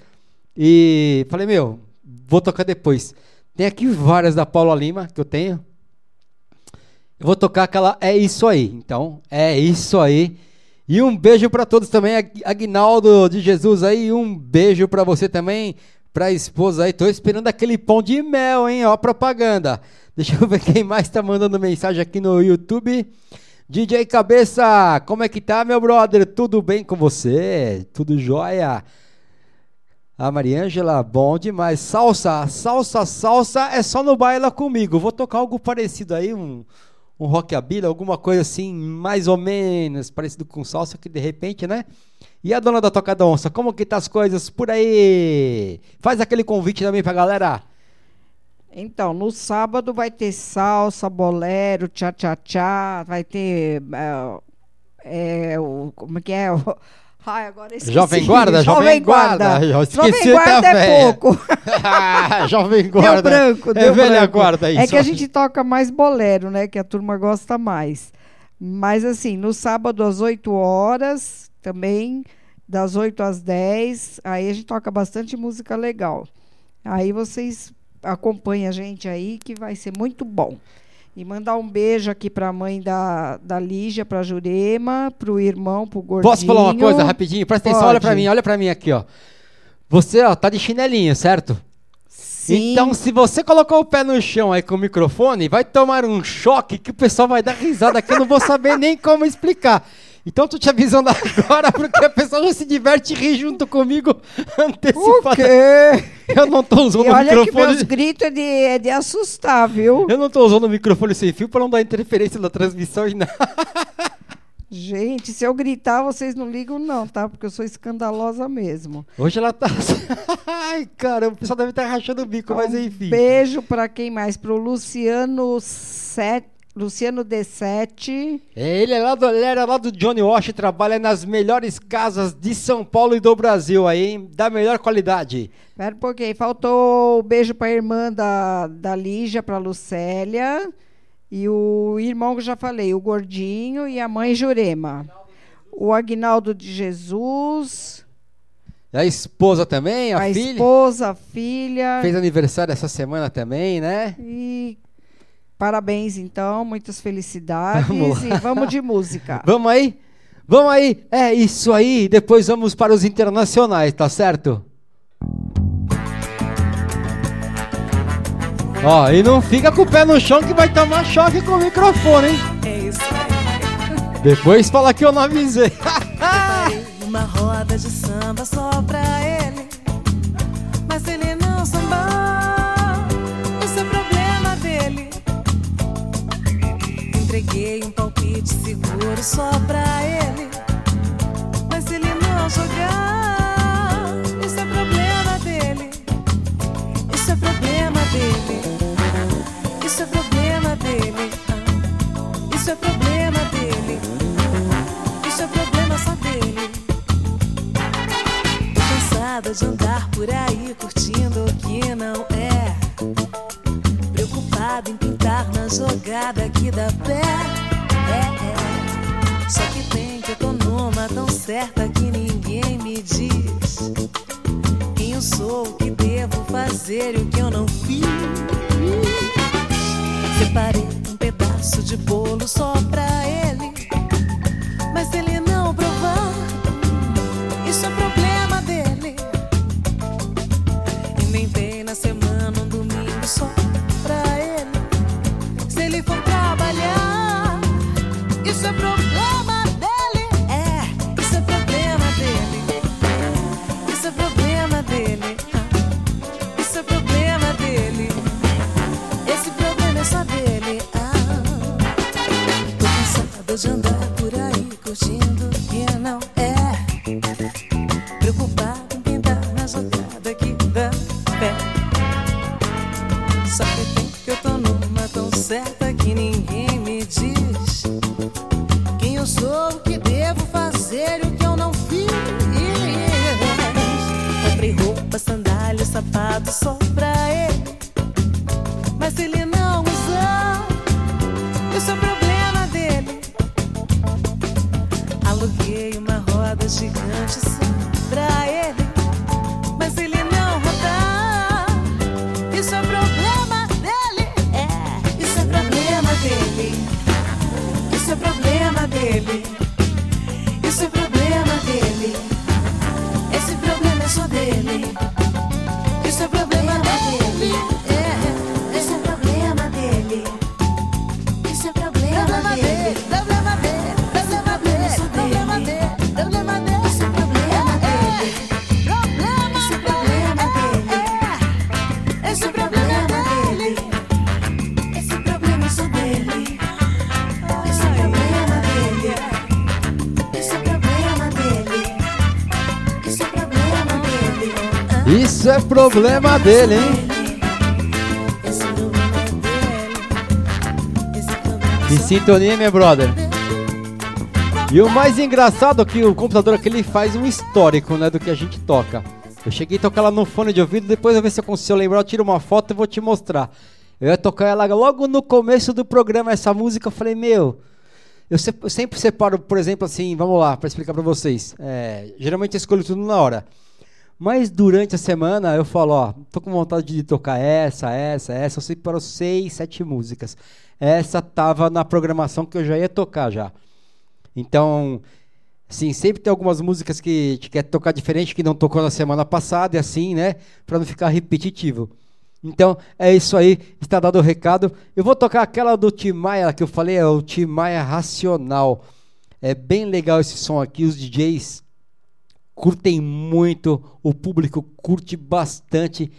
Speaker 1: E falei, meu, vou tocar depois. Tem aqui várias da Paula Lima que eu tenho. Eu vou tocar aquela É Isso Aí. Então, é isso aí. E um beijo para todos também, Ag- Aguinaldo de Jesus aí, um beijo para você também, pra esposa aí. Tô esperando aquele pão de mel, hein? Ó, propaganda. Deixa eu ver quem mais tá mandando mensagem aqui no YouTube. DJ Cabeça, como é que tá, meu brother? Tudo bem com você? Tudo jóia? A Mariângela, bom demais. Salsa, salsa, salsa é só no baila comigo. Vou tocar algo parecido aí, um, um rockabilly, alguma coisa assim, mais ou menos parecido com salsa, que de repente, né? E a dona da Tocada Onça, como que tá as coisas por aí? Faz aquele convite também pra galera.
Speaker 12: Então, no sábado vai ter salsa, bolero, tchá-tchá-tchá, vai ter. É, é, o, como é que é? O- Ai, agora esqueci.
Speaker 1: Jovem Guarda, Jovem Guarda.
Speaker 12: Jovem Guarda
Speaker 1: até a
Speaker 12: é pouco.
Speaker 1: Jovem
Speaker 12: Deu
Speaker 1: Guarda.
Speaker 12: branco,
Speaker 1: é
Speaker 12: deu
Speaker 1: velha
Speaker 12: branco.
Speaker 1: guarda isso.
Speaker 12: É que a gente toca mais bolero, né? Que a turma gosta mais. Mas assim, no sábado às 8 horas, também, das 8 às 10, aí a gente toca bastante música legal. Aí vocês acompanhem a gente aí, que vai ser muito bom. E mandar um beijo aqui para a mãe da, da Lígia, para Jurema, para o irmão, para o Gordinho.
Speaker 1: Posso falar uma coisa rapidinho? Presta atenção, olha pra
Speaker 12: Pode.
Speaker 1: mim, olha pra mim aqui, ó. Você, ó, tá de chinelinho, certo?
Speaker 12: Sim.
Speaker 1: Então, se você colocou o pé no chão aí com o microfone, vai tomar um choque que o pessoal vai dar risada que eu não vou saber nem como explicar. Então, tô te avisando agora, porque a pessoa já se diverte e ri junto comigo antecipada.
Speaker 12: O quê?
Speaker 1: Eu não tô usando
Speaker 12: E
Speaker 1: o
Speaker 12: olha que
Speaker 1: microfone.
Speaker 12: meus gritos é de, é de assustar, viu?
Speaker 1: Eu não tô usando o microfone sem fio pra não dar interferência na transmissão e nada.
Speaker 12: Gente, se eu gritar, vocês não ligam, não, tá? Porque eu sou escandalosa mesmo.
Speaker 1: Hoje ela tá. Ai, cara, o pessoal deve estar rachando o bico, mas enfim.
Speaker 12: Beijo para quem mais? Pro Luciano Set... Luciano D7.
Speaker 1: É, Ele é lá do, ele era lá do Johnny Walsh, trabalha nas melhores casas de São Paulo e do Brasil aí, hein? Da melhor qualidade.
Speaker 12: Pera um pouquinho, faltou o beijo para a irmã da, da Lígia, para Lucélia. E o irmão que eu já falei, o Gordinho e a mãe Jurema. O Agnaldo de Jesus,
Speaker 1: a esposa também, a,
Speaker 12: a
Speaker 1: filha.
Speaker 12: esposa, a filha.
Speaker 1: Fez aniversário essa semana também, né?
Speaker 12: E parabéns, então, muitas felicidades.
Speaker 1: Vamos
Speaker 12: e vamos de música.
Speaker 1: Vamos aí? Vamos aí? É isso aí. Depois vamos para os internacionais, tá certo? Ó, e não fica com o pé no chão que vai tomar choque com o microfone, hein?
Speaker 16: É isso aí.
Speaker 1: Depois fala que eu não avisei.
Speaker 16: Uma roda de samba só pra ele. Mas ele não samba, Entreguei um palpite seguro só pra ele. Mas se ele não jogar, isso é problema dele. Isso é problema dele. Isso é problema dele. Isso é problema dele. Isso é problema só dele. Tô cansada de andar por aí jogada que dá pé. É, é. Só que tem que eu tô numa tão certa que ninguém me diz quem eu sou, o que devo fazer e o que eu não fiz. Separei um pedaço de bolo só
Speaker 1: é problema dele, hein? Em sintonia, meu brother. E o mais engraçado é que o computador aqui ele faz um histórico, né, do que a gente toca. Eu cheguei a tocar ela no fone de ouvido, depois eu ver se eu consigo lembrar, eu tiro uma foto e vou te mostrar. Eu ia tocar ela logo no começo do programa, essa música, eu falei, meu, eu, eu sempre separo, por exemplo, assim, vamos lá, para explicar para vocês. É, geralmente eu escolho tudo na hora. Mas durante a semana eu falo, ó, tô com vontade de tocar essa, essa, essa. Eu separo seis, sete músicas. Essa tava na programação que eu já ia tocar já. Então, sim, sempre tem algumas músicas que gente quer tocar diferente, que não tocou na semana passada, e assim, né? Pra não ficar repetitivo. Então, é isso aí, está dado o recado. Eu vou tocar aquela do Tim Maia que eu falei, é o Tim Maia Racional. É bem legal esse som aqui, os DJs curtem muito, o público curte bastante.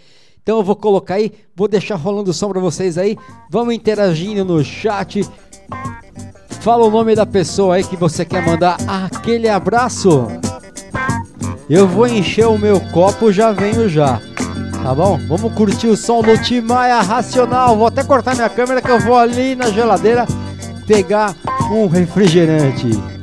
Speaker 1: Então eu vou colocar aí, vou deixar rolando o som pra vocês aí. Vamos interagindo no chat. Fala o nome da pessoa aí que você quer mandar aquele abraço. Eu vou encher o meu copo, já venho já. Tá bom? Vamos curtir o som do Timaya Racional. Vou até cortar minha câmera que eu vou ali na geladeira pegar um refrigerante.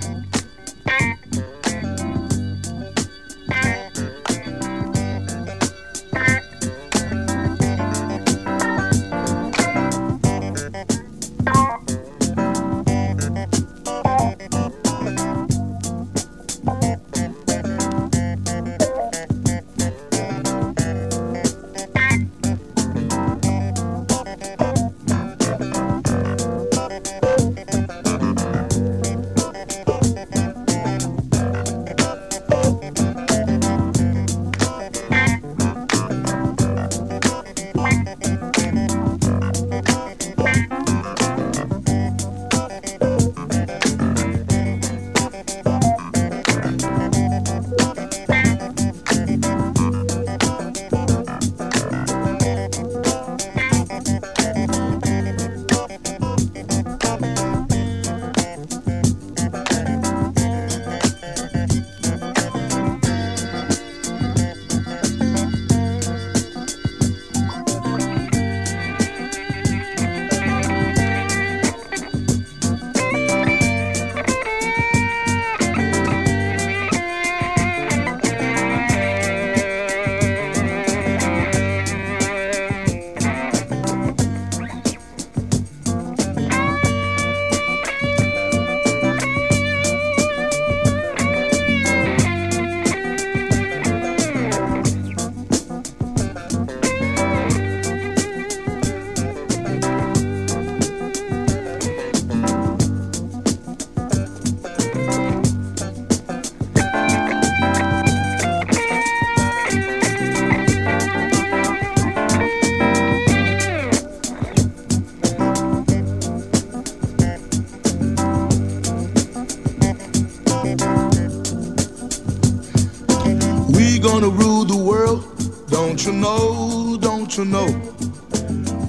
Speaker 3: Don't you know?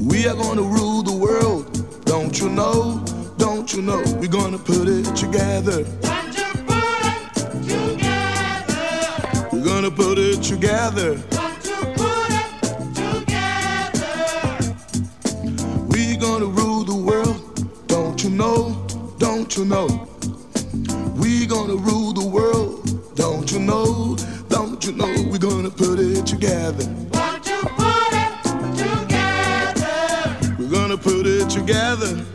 Speaker 3: We are gonna rule the world, don't you know, don't you know? We're gonna put it together. We're gonna put it together. We're gonna rule the world, don't you know, don't you know? We're gonna rule the world, don't you know, don't you know? We're gonna put it together.
Speaker 10: Together.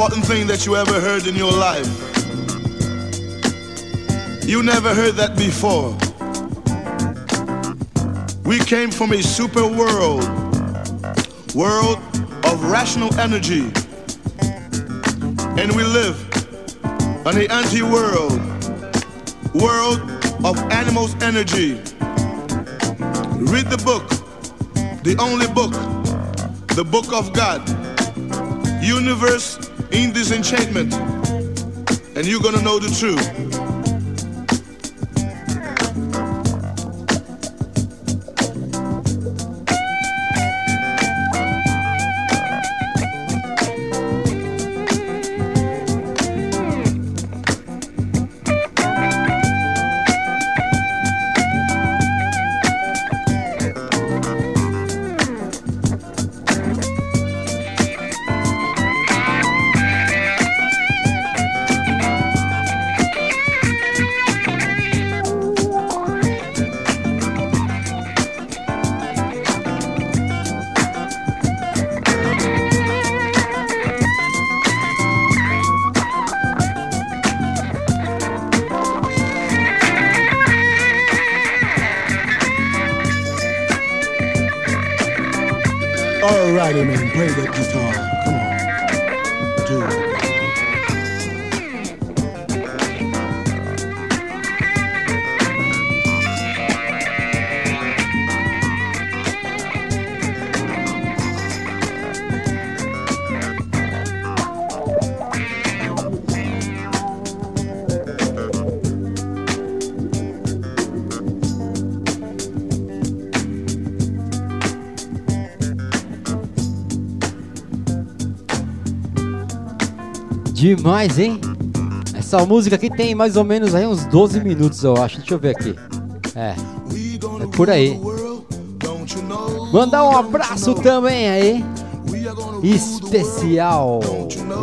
Speaker 3: Important thing that you ever heard in your life. You never heard that before. We came from a super world, world of rational energy. And we live on an anti-world, world of animals' energy. Read the book, the only book, the book of God, universe in this enchantment, and you're gonna know the truth.
Speaker 17: store.
Speaker 1: Demais, hein? Essa música aqui tem mais ou menos aí uns 12 minutos, eu acho. Deixa eu ver aqui. É. É por aí. Mandar um abraço também aí. Especial.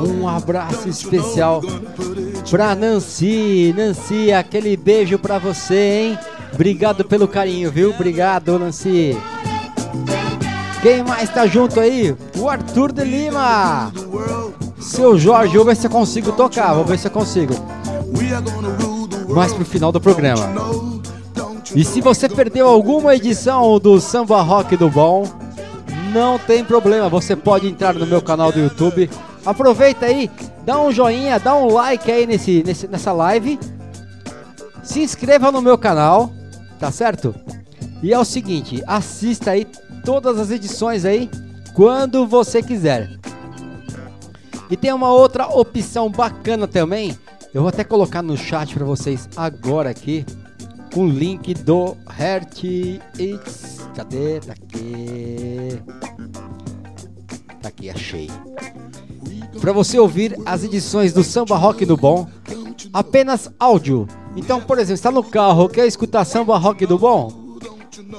Speaker 1: Um abraço especial pra Nancy. Nancy, aquele beijo pra você, hein? Obrigado pelo carinho, viu? Obrigado, Nancy. Quem mais tá junto aí? O Arthur de Lima. Seu Jorge, vou ver se eu consigo tocar, vou ver se eu consigo. Mais pro final do programa. E se você perdeu alguma edição do Samba Rock do Bom, não tem problema, você pode entrar no meu canal do YouTube. Aproveita aí, dá um joinha, dá um like aí nesse, nesse, nessa live. Se inscreva no meu canal, tá certo? E é o seguinte, assista aí todas as edições aí quando você quiser. E tem uma outra opção bacana também. Eu vou até colocar no chat para vocês agora aqui. O link do Heart It's. Cadê? Tá aqui. Tá aqui, achei. Para você ouvir as edições do Samba Rock do Bom. Apenas áudio. Então, por exemplo, está no carro, quer escutar Samba Rock do Bom?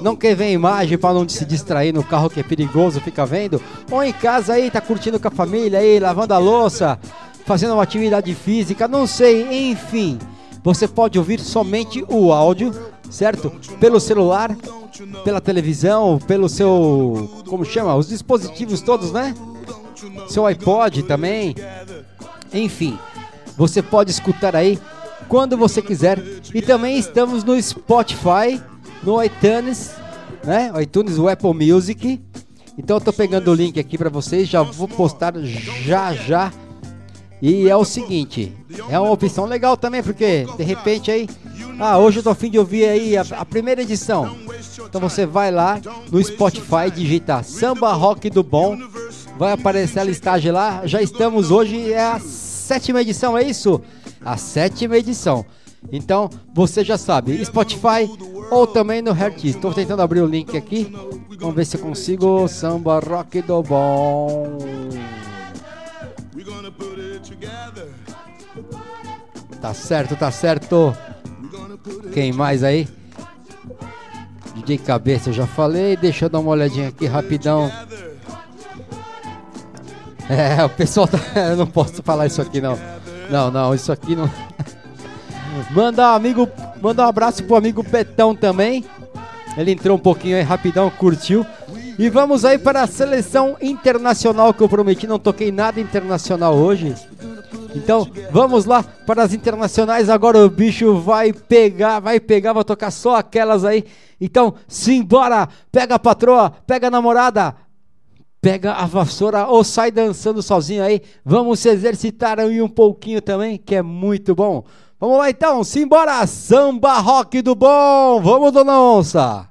Speaker 1: Não quer ver imagem para não se distrair no carro que é perigoso, fica vendo? Ou em casa aí, tá curtindo com a família aí, lavando a louça, fazendo uma atividade física, não sei, enfim. Você pode ouvir somente o áudio, certo? Pelo celular, pela televisão, pelo seu. Como chama? Os dispositivos todos, né? Seu iPod também. Enfim, você pode escutar aí quando você quiser. E também estamos no Spotify no iTunes, né? ITunes, o Apple Music. Então eu tô pegando o link aqui para vocês, já vou postar já já. E é o seguinte, é uma opção legal também, porque de repente aí Ah, hoje eu tô afim de ouvir aí a, a primeira edição. Então você vai lá no Spotify, digita Samba Rock do Bom, vai aparecer a listagem lá. Já estamos hoje, é a sétima edição, é isso? A sétima edição. Então você já sabe, Spotify ou também no Heart. Estou tentando abrir o link aqui. Vamos ver se eu consigo. Samba Rock do Bom. Tá certo, tá certo. Quem mais aí? DJ Cabeça, eu já falei. Deixa eu dar uma olhadinha aqui rapidão. É, o pessoal tá. Eu não posso falar isso aqui não. Não, não, isso aqui não. Manda um amigo, manda um abraço pro amigo Betão também. Ele entrou um pouquinho aí rapidão, curtiu. E vamos aí para a seleção internacional que eu prometi, não toquei nada internacional hoje. Então, vamos lá para as internacionais. Agora o bicho vai pegar, vai pegar, vai tocar só aquelas aí. Então, simbora! Pega a patroa, pega a namorada, pega a vassoura ou sai dançando sozinho aí. Vamos se exercitar aí um pouquinho também, que é muito bom. Vamos lá então, simbora! Samba rock do bom! Vamos, dona onça!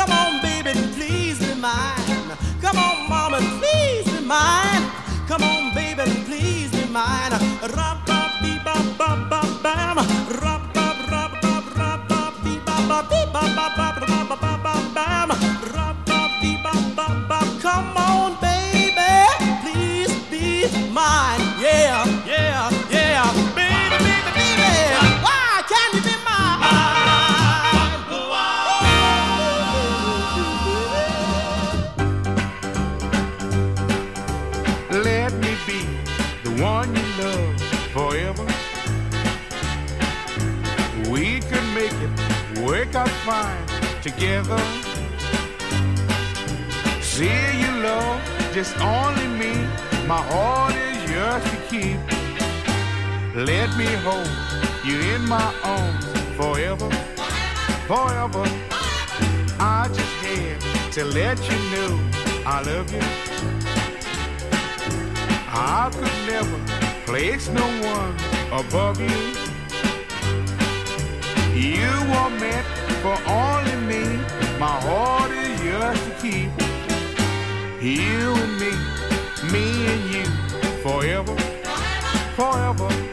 Speaker 11: Come on.
Speaker 18: together. See you love, just only me. My heart is yours to keep. Let me hold you in my arms forever, forever. I just had to let you know I love you. I could never place no one above you. You were meant for only me. My heart is yours to keep. You and me, me and you, forever, forever.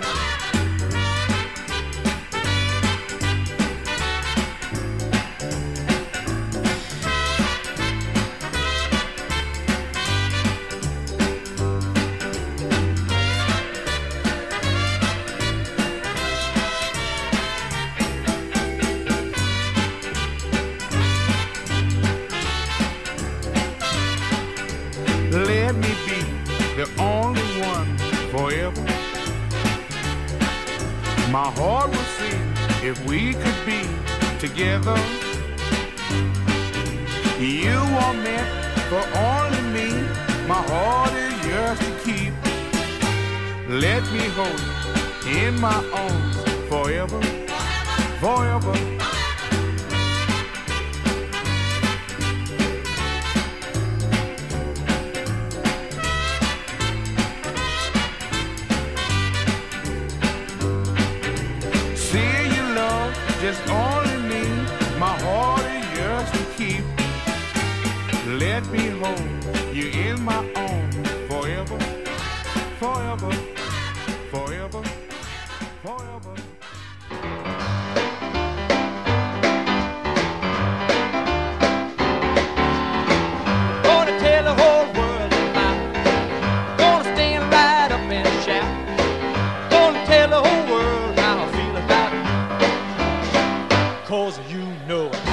Speaker 19: cause you know
Speaker 20: it.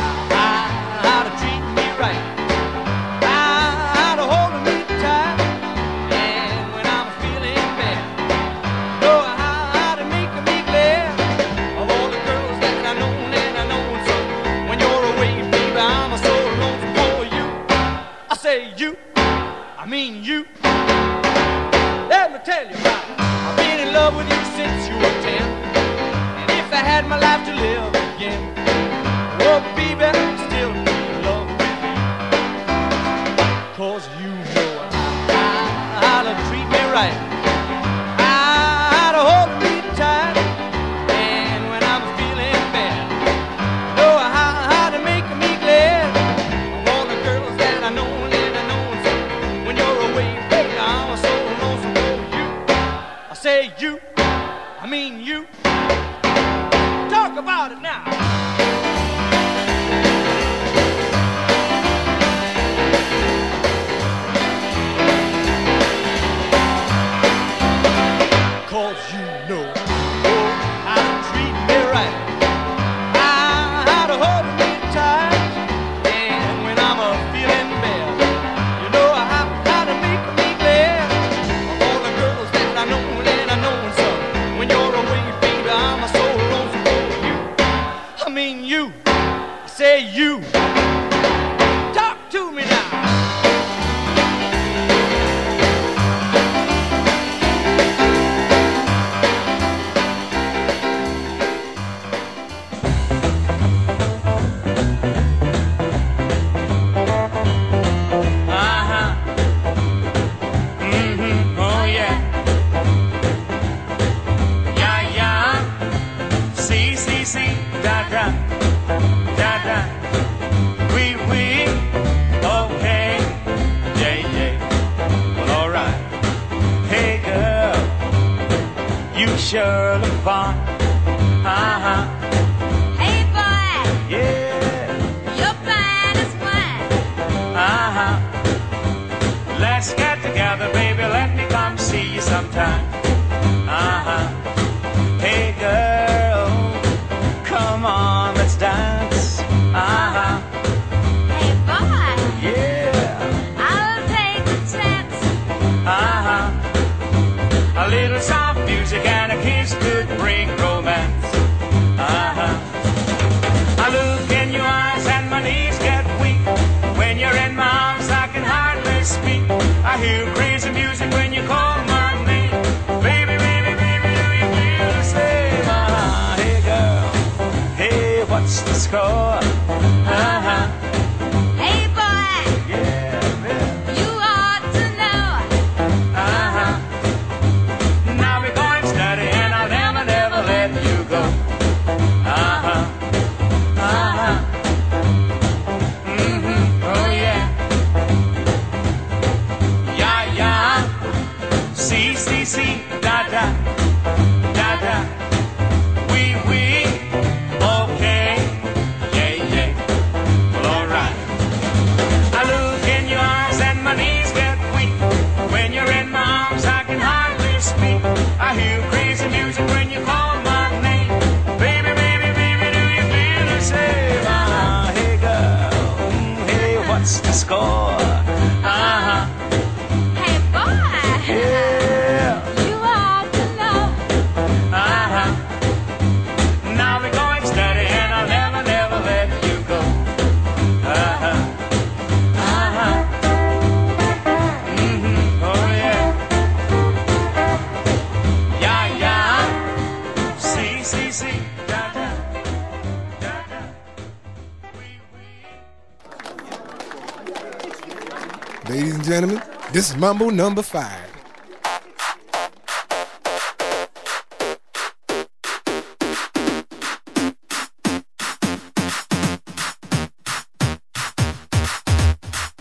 Speaker 3: is Mumble number five.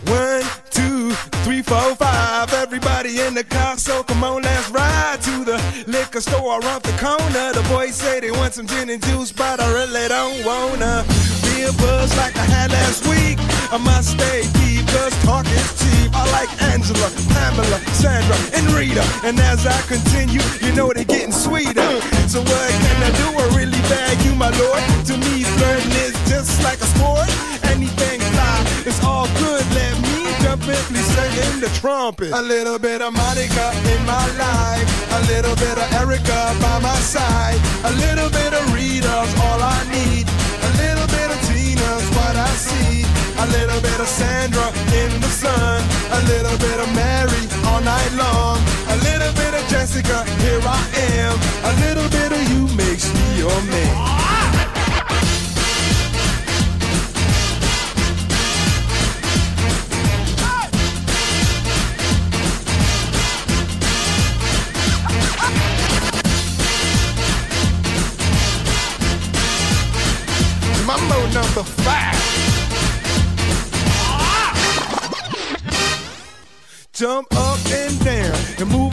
Speaker 3: One, two, three, four, five. Everybody in the car, so come on, let's ride to the liquor store around the corner. The boys say they want some gin and juice, but I really don't wanna. Be a buzz like I had last week. I must stay leader. And as I continue, you know they're getting sweeter. So what can I do? I really bag you, my lord. To me, flirting is just like a sport. Anything fly, it's all good. Let me jump in, please sing in the trumpet. A little bit of Monica in my life. A little bit of Erica by my side. A little bit of Rita's all I need. A little bit of Tina's what I see. A little bit of Sandra in the sun. A little bit of Mary all night long. Jessica, here I am, a little bit of you makes me your man. Mambo number five. Jump up and down and move.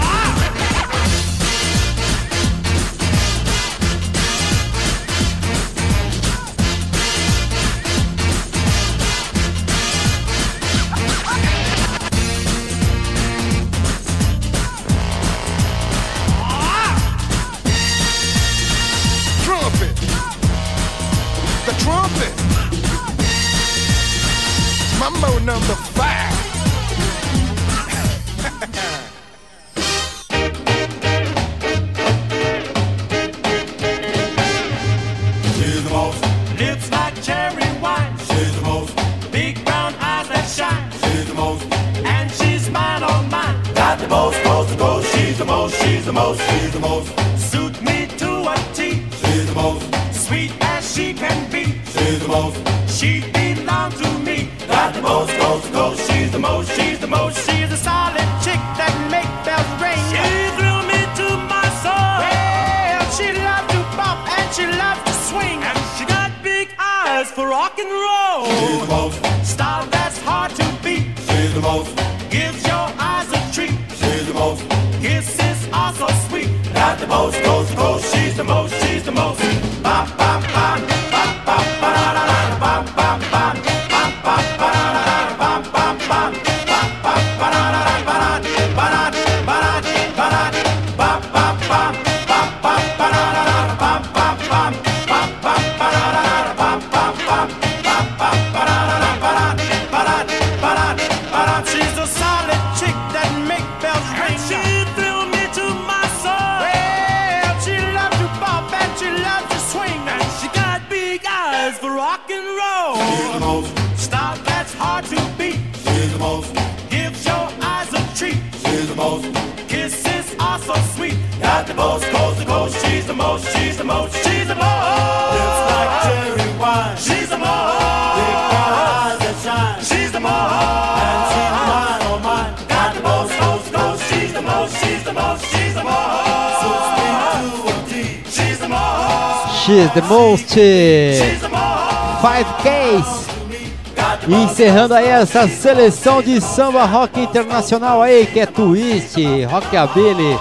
Speaker 3: Mambo number five.
Speaker 20: She's the most. Lips like cherry wine. She's the most. Big brown eyes that shine. She's the most. And she's mine, oh mine. Got the most, coast to coast. She's the most. She's the most. She's the most. Got the most, coast to coast. She's the most. She's the most. She's a solid chick that make bells ring. She thrill me to my soul. Well, she loves to bop and she loves to swing. And she got big eyes for rock and roll. She's the most. Style that's hard to beat. She's the most. Gives your eyes a treat. She's the most. Kisses are so sweet. Got the most, coast to coast. She's the most. She's the most. She's the most.
Speaker 1: 5Ks. E encerrando aí essa seleção de samba rock internacional aí, que é twist, rockabilly.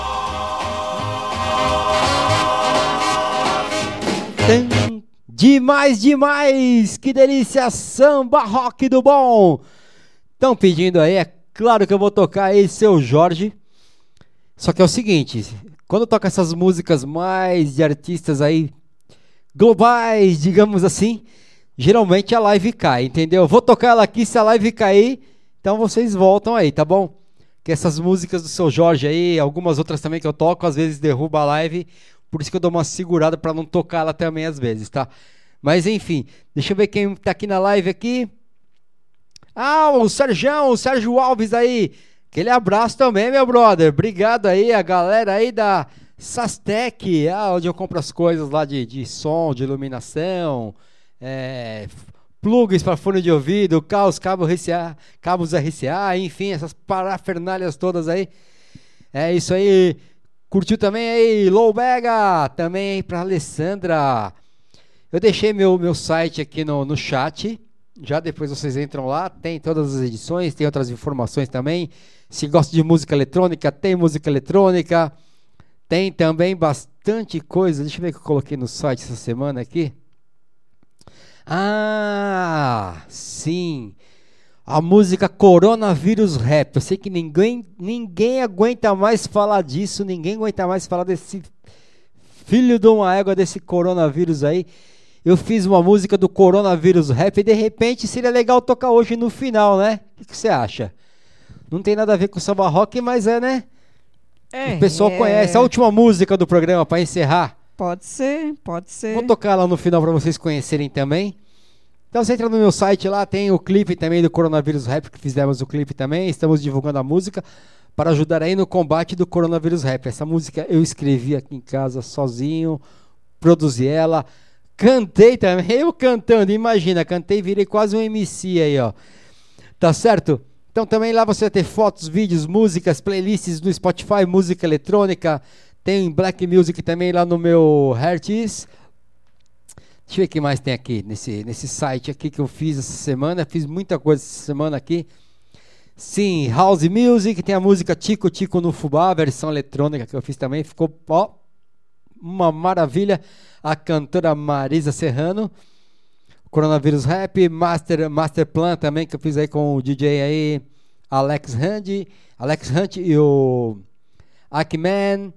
Speaker 1: Demais, demais! Que delícia! Samba rock do bom! Estão pedindo aí, é claro que eu vou tocar aí, seu Jorge. Só que é o seguinte, quando toca essas músicas mais de artistas aí globais, digamos assim, geralmente a live cai, entendeu? Vou tocar ela aqui, se a live cair, então vocês voltam aí, tá bom? Que essas músicas do seu Jorge aí, algumas outras também que eu toco, às vezes derruba a live, por isso que eu dou uma segurada pra não tocar ela também às vezes, tá? Mas enfim, deixa eu ver quem tá aqui na live aqui. Ah, o Sérgio, o Sérgio Alves aí. Aquele abraço também, meu brother. Obrigado aí, a galera aí da Sastec, ah, onde eu compro as coisas lá de, de som, de iluminação, é, plugs para fone de ouvido, cabos, cabos RCA, cabos RCA, enfim, essas parafernálias todas aí. É isso aí. Curtiu também aí, Low Bega, também pra Alessandra. Eu deixei meu, meu site aqui no, no chat. Já depois vocês entram lá, tem todas as edições, tem outras informações também. Se gosta de música eletrônica, tem música eletrônica. Tem também bastante coisa. Deixa eu ver o que eu coloquei no site essa semana aqui. Ah, sim. A música Coronavírus Rap. Eu sei que ninguém, ninguém aguenta mais falar disso, ninguém aguenta mais falar desse filho de uma égua desse coronavírus aí. Eu fiz uma música do coronavírus rap e de repente seria legal tocar hoje no final, né? O que você acha? Não tem nada a ver com samba rock, mas é, né?
Speaker 12: É,
Speaker 1: o pessoal
Speaker 12: é.
Speaker 1: conhece. A última música do programa para encerrar.
Speaker 12: Pode ser, pode ser.
Speaker 1: Vou tocar lá no final para vocês conhecerem também. Então você entra no meu site lá, tem o clipe também do Coronavírus Rap, que fizemos o clipe também. Estamos divulgando a música para ajudar aí no combate do Coronavírus Rap. Essa música eu escrevi aqui em casa sozinho, produzi ela, cantei também, eu cantando, imagina, cantei, virei quase um MC aí, ó. Tá certo? Então também lá você vai ter fotos, vídeos, músicas, playlists no Spotify, música eletrônica, tem Black Music também lá no meu Heartis. Deixa eu ver o que mais tem aqui nesse, nesse site aqui que eu fiz essa semana. Fiz muita coisa essa semana aqui. Sim, House Music, tem a música Tico Tico no Fubá, a versão eletrônica que eu fiz também. Ficou ó, uma maravilha. A cantora Marisa Serrano. Coronavírus Rap, Master, Master Plan também, que eu fiz aí com o DJ aí, Alex Hunt, Alex Hunt e o Akiman,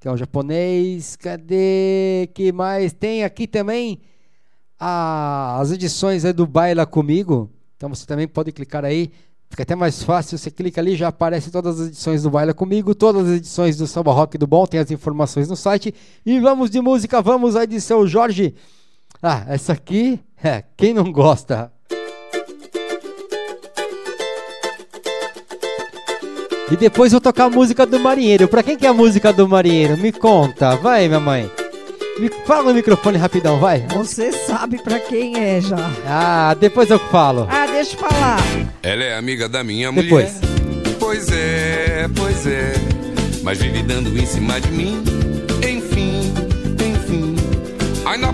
Speaker 1: que é um japonês. Cadê? Que mais? Tem aqui também a- as edições aí do Baila Comigo. Então você também pode clicar aí. Fica até mais fácil, você clica ali, já aparece todas as edições do Baila Comigo, todas as edições do Samba Rock do Bom, tem as informações no site. E vamos de música, vamos aí de seu Jorge. Ah, essa aqui, é, quem não gosta? E depois vou tocar a música do marinheiro. Pra quem que é a música do marinheiro? Me conta, vai, minha mãe. Me fala no microfone rapidão, vai.
Speaker 12: Você sabe pra quem é já.
Speaker 1: Ah, depois eu falo.
Speaker 12: Ah, deixa eu falar.
Speaker 5: Ela é amiga da minha
Speaker 1: Depois.
Speaker 5: mulher. Pois é, pois é. Mas vive dando em cima de mim.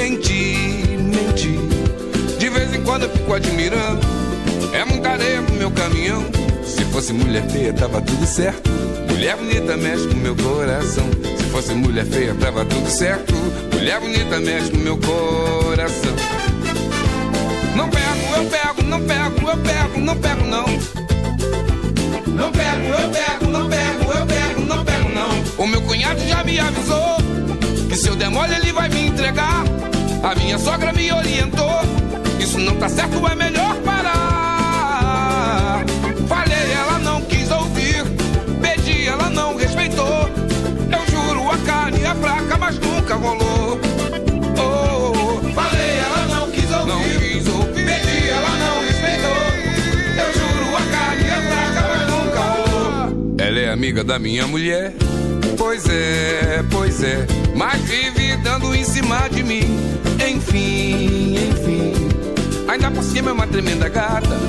Speaker 5: Menti, menti. De vez em quando eu fico admirando. É muita areia pro meu caminhão. Se fosse mulher feia, tava tudo certo. Mulher bonita mexe com meu coração. Se fosse mulher feia, tava tudo certo. Mulher bonita mexe com meu coração. Não pego, eu pego, não pego, eu pego, não pego, não. Não pego, eu pego, não pego, eu pego, não pego, não. O meu cunhado já me avisou que se eu der mole ele vai me entregar. A minha sogra me orientou. Isso não tá certo, é melhor parar. Falei, ela não quis ouvir. Pedi, ela não respeitou. Eu juro, a carne é fraca, mas nunca rolou. Oh, falei, ela. Não quis ouvir. Pedi, ela não respeitou. Eu juro, a carne é fraca, mas nunca rolou. Ela é amiga da minha mulher. Pois é, pois é. Mas vive dando em cima de mim. Enfim, enfim. Ainda por cima é uma tremenda gata.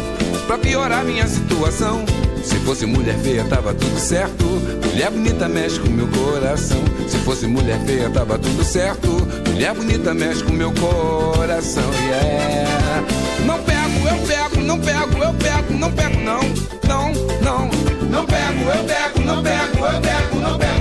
Speaker 5: Pra piorar minha situação. Se fosse mulher feia, tava tudo certo. Mulher bonita mexe com meu coração. Se fosse mulher feia, tava tudo certo. Mulher bonita mexe com meu coração. Yeah. Não pego, eu pego, não pego, eu pego, não pego, não. Não, não. Não pego, eu pego, não pego, eu pego, não pego.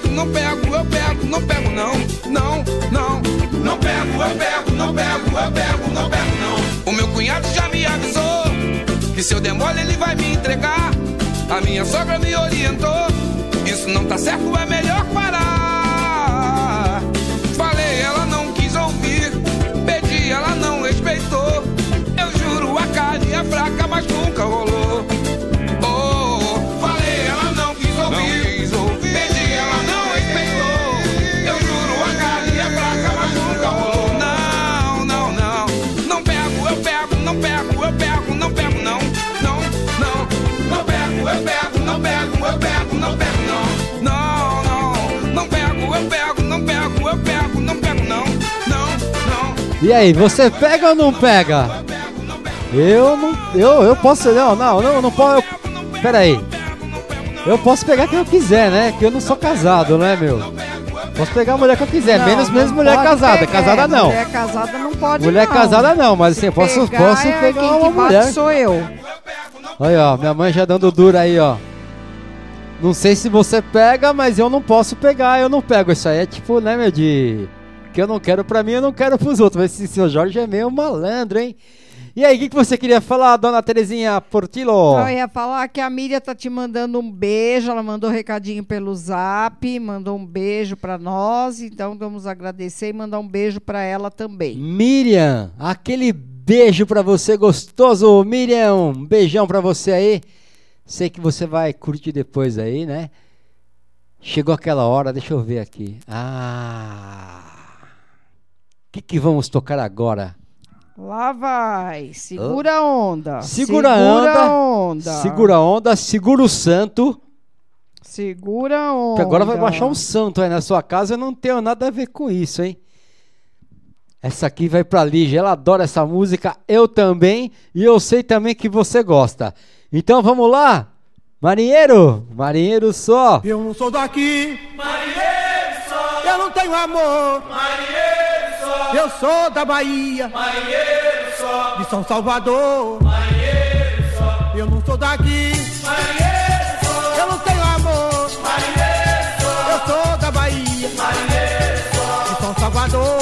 Speaker 5: Pego, não pego, eu pego, não pego, não. Não, não. Não pego, eu pego, não pego, eu pego, não pego, não. O meu cunhado já me avisou que se eu der mole ele vai me entregar. A minha sogra me orientou. Isso não tá certo, é melhor parar. Falei, ela não quis ouvir. Pedi, ela não respeitou. Eu juro, a carne é fraca, mas nunca rolou.
Speaker 1: E aí, você pega ou não pega? Eu não. Eu, eu posso. Não, não, não, não posso. Eu, pera aí. Eu posso pegar quem eu quiser, né? Que eu não sou casado, né, meu? Posso pegar a mulher que eu quiser,
Speaker 12: Não,
Speaker 1: menos
Speaker 12: não
Speaker 1: mesmo mulher casada.
Speaker 12: pegar,
Speaker 1: casada não.
Speaker 12: Mulher casada não pode
Speaker 1: Mulher
Speaker 12: não.
Speaker 1: casada não, mas assim, eu posso,
Speaker 12: pegar
Speaker 1: posso
Speaker 12: é
Speaker 1: pegar
Speaker 12: quem
Speaker 1: uma
Speaker 12: que
Speaker 1: mulher.
Speaker 12: sou eu.
Speaker 1: Aí, ó, minha mãe já dando duro aí, ó. Não sei se você pega, mas eu não posso pegar, eu não pego. Isso aí é tipo, né, meu, de... Que eu não quero pra mim, eu não quero pros outros. Mas esse senhor Jorge é meio malandro, hein? E aí, o que, que você queria falar, dona Terezinha Portilo?
Speaker 12: Eu ia falar que a Miriam tá te mandando um beijo, ela mandou um recadinho pelo zap, mandou um beijo pra nós, então vamos agradecer e mandar um beijo pra ela também.
Speaker 1: Miriam, aquele beijo pra você gostoso. Miriam, um beijão pra você aí. Sei que você vai curtir depois aí, né? Chegou aquela hora, deixa eu ver aqui. Ah! O que, que vamos tocar agora?
Speaker 12: Lá vai, segura a onda.
Speaker 1: Segura a onda,
Speaker 12: a onda.
Speaker 1: Segura a onda, segura o santo.
Speaker 12: Segura a onda.
Speaker 1: Que agora vai baixar um santo aí na sua casa. Eu não tenho nada a ver com isso, hein? Essa aqui vai pra Lígia. Ela adora essa música. Eu também. E eu sei também que você gosta. Então vamos lá? Marinheiro! Marinheiro só!
Speaker 21: Eu não sou daqui. Marinheiro só. Eu não tenho amor. Marinheiro. Eu sou da Bahia. Só. De São Salvador. Só. Eu não sou daqui. Marinheiro só. Eu não tenho amor. Só. Eu sou da Bahia. De São Salvador.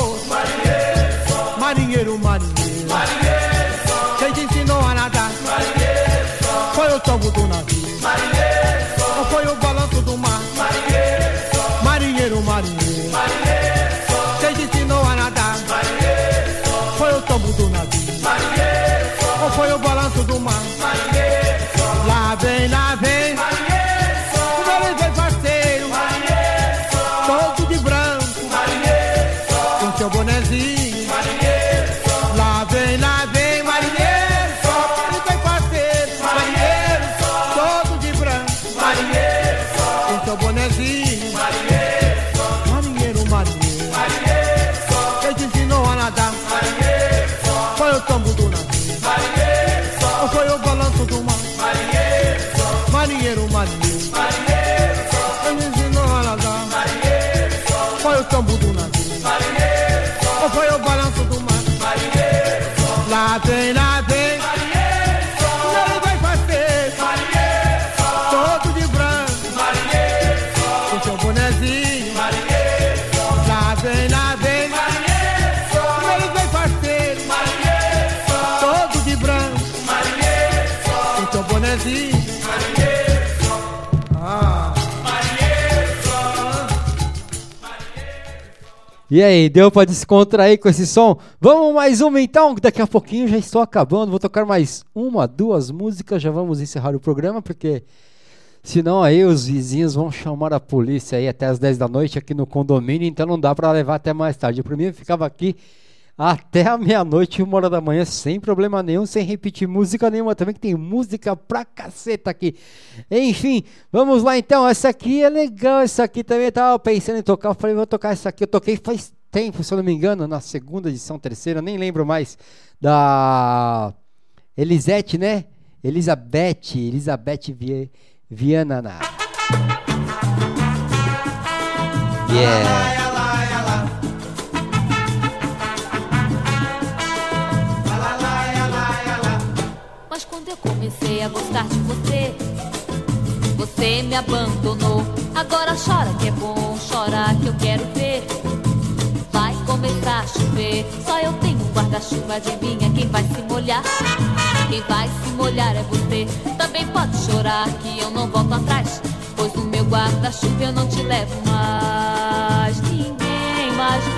Speaker 1: E aí, deu pra descontrair com esse som? Vamos mais uma então, daqui a pouquinho já estou acabando. Vou tocar mais uma, duas músicas, já vamos encerrar o programa, porque senão aí os vizinhos vão chamar a polícia aí até as 10 da noite aqui no condomínio, então não dá pra levar até mais tarde. Por mim, eu ficava aqui até a meia-noite, uma hora da manhã, sem problema nenhum, sem repetir música nenhuma também, que tem música pra caceta aqui. Enfim, vamos lá então, essa aqui é legal, essa aqui também eu tava pensando em tocar, eu falei, vou tocar essa aqui, eu toquei faz tempo, se eu não me engano, na segunda edição, terceira, nem lembro mais, da Elisete, né? Elizabeth, Elizabeth Vi- Viana. Yeah.
Speaker 22: Comecei a gostar de você, você me abandonou. Agora chora que é bom, chora que eu quero ver. Vai começar a chover, só eu tenho um guarda-chuva, adivinha quem vai se molhar? Quem vai se molhar é você. Também pode chorar que eu não volto atrás, pois o meu guarda-chuva eu não te levo mais. Ninguém mais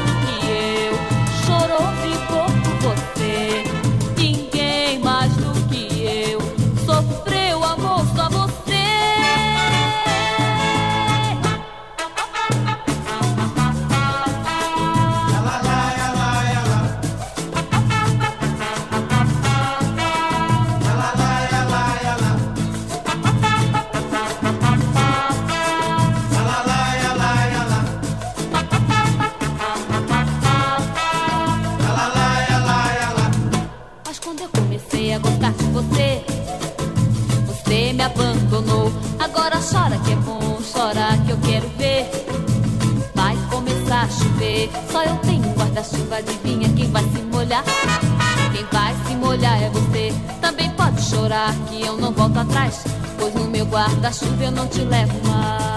Speaker 22: guarda-chuva eu não te levo mais.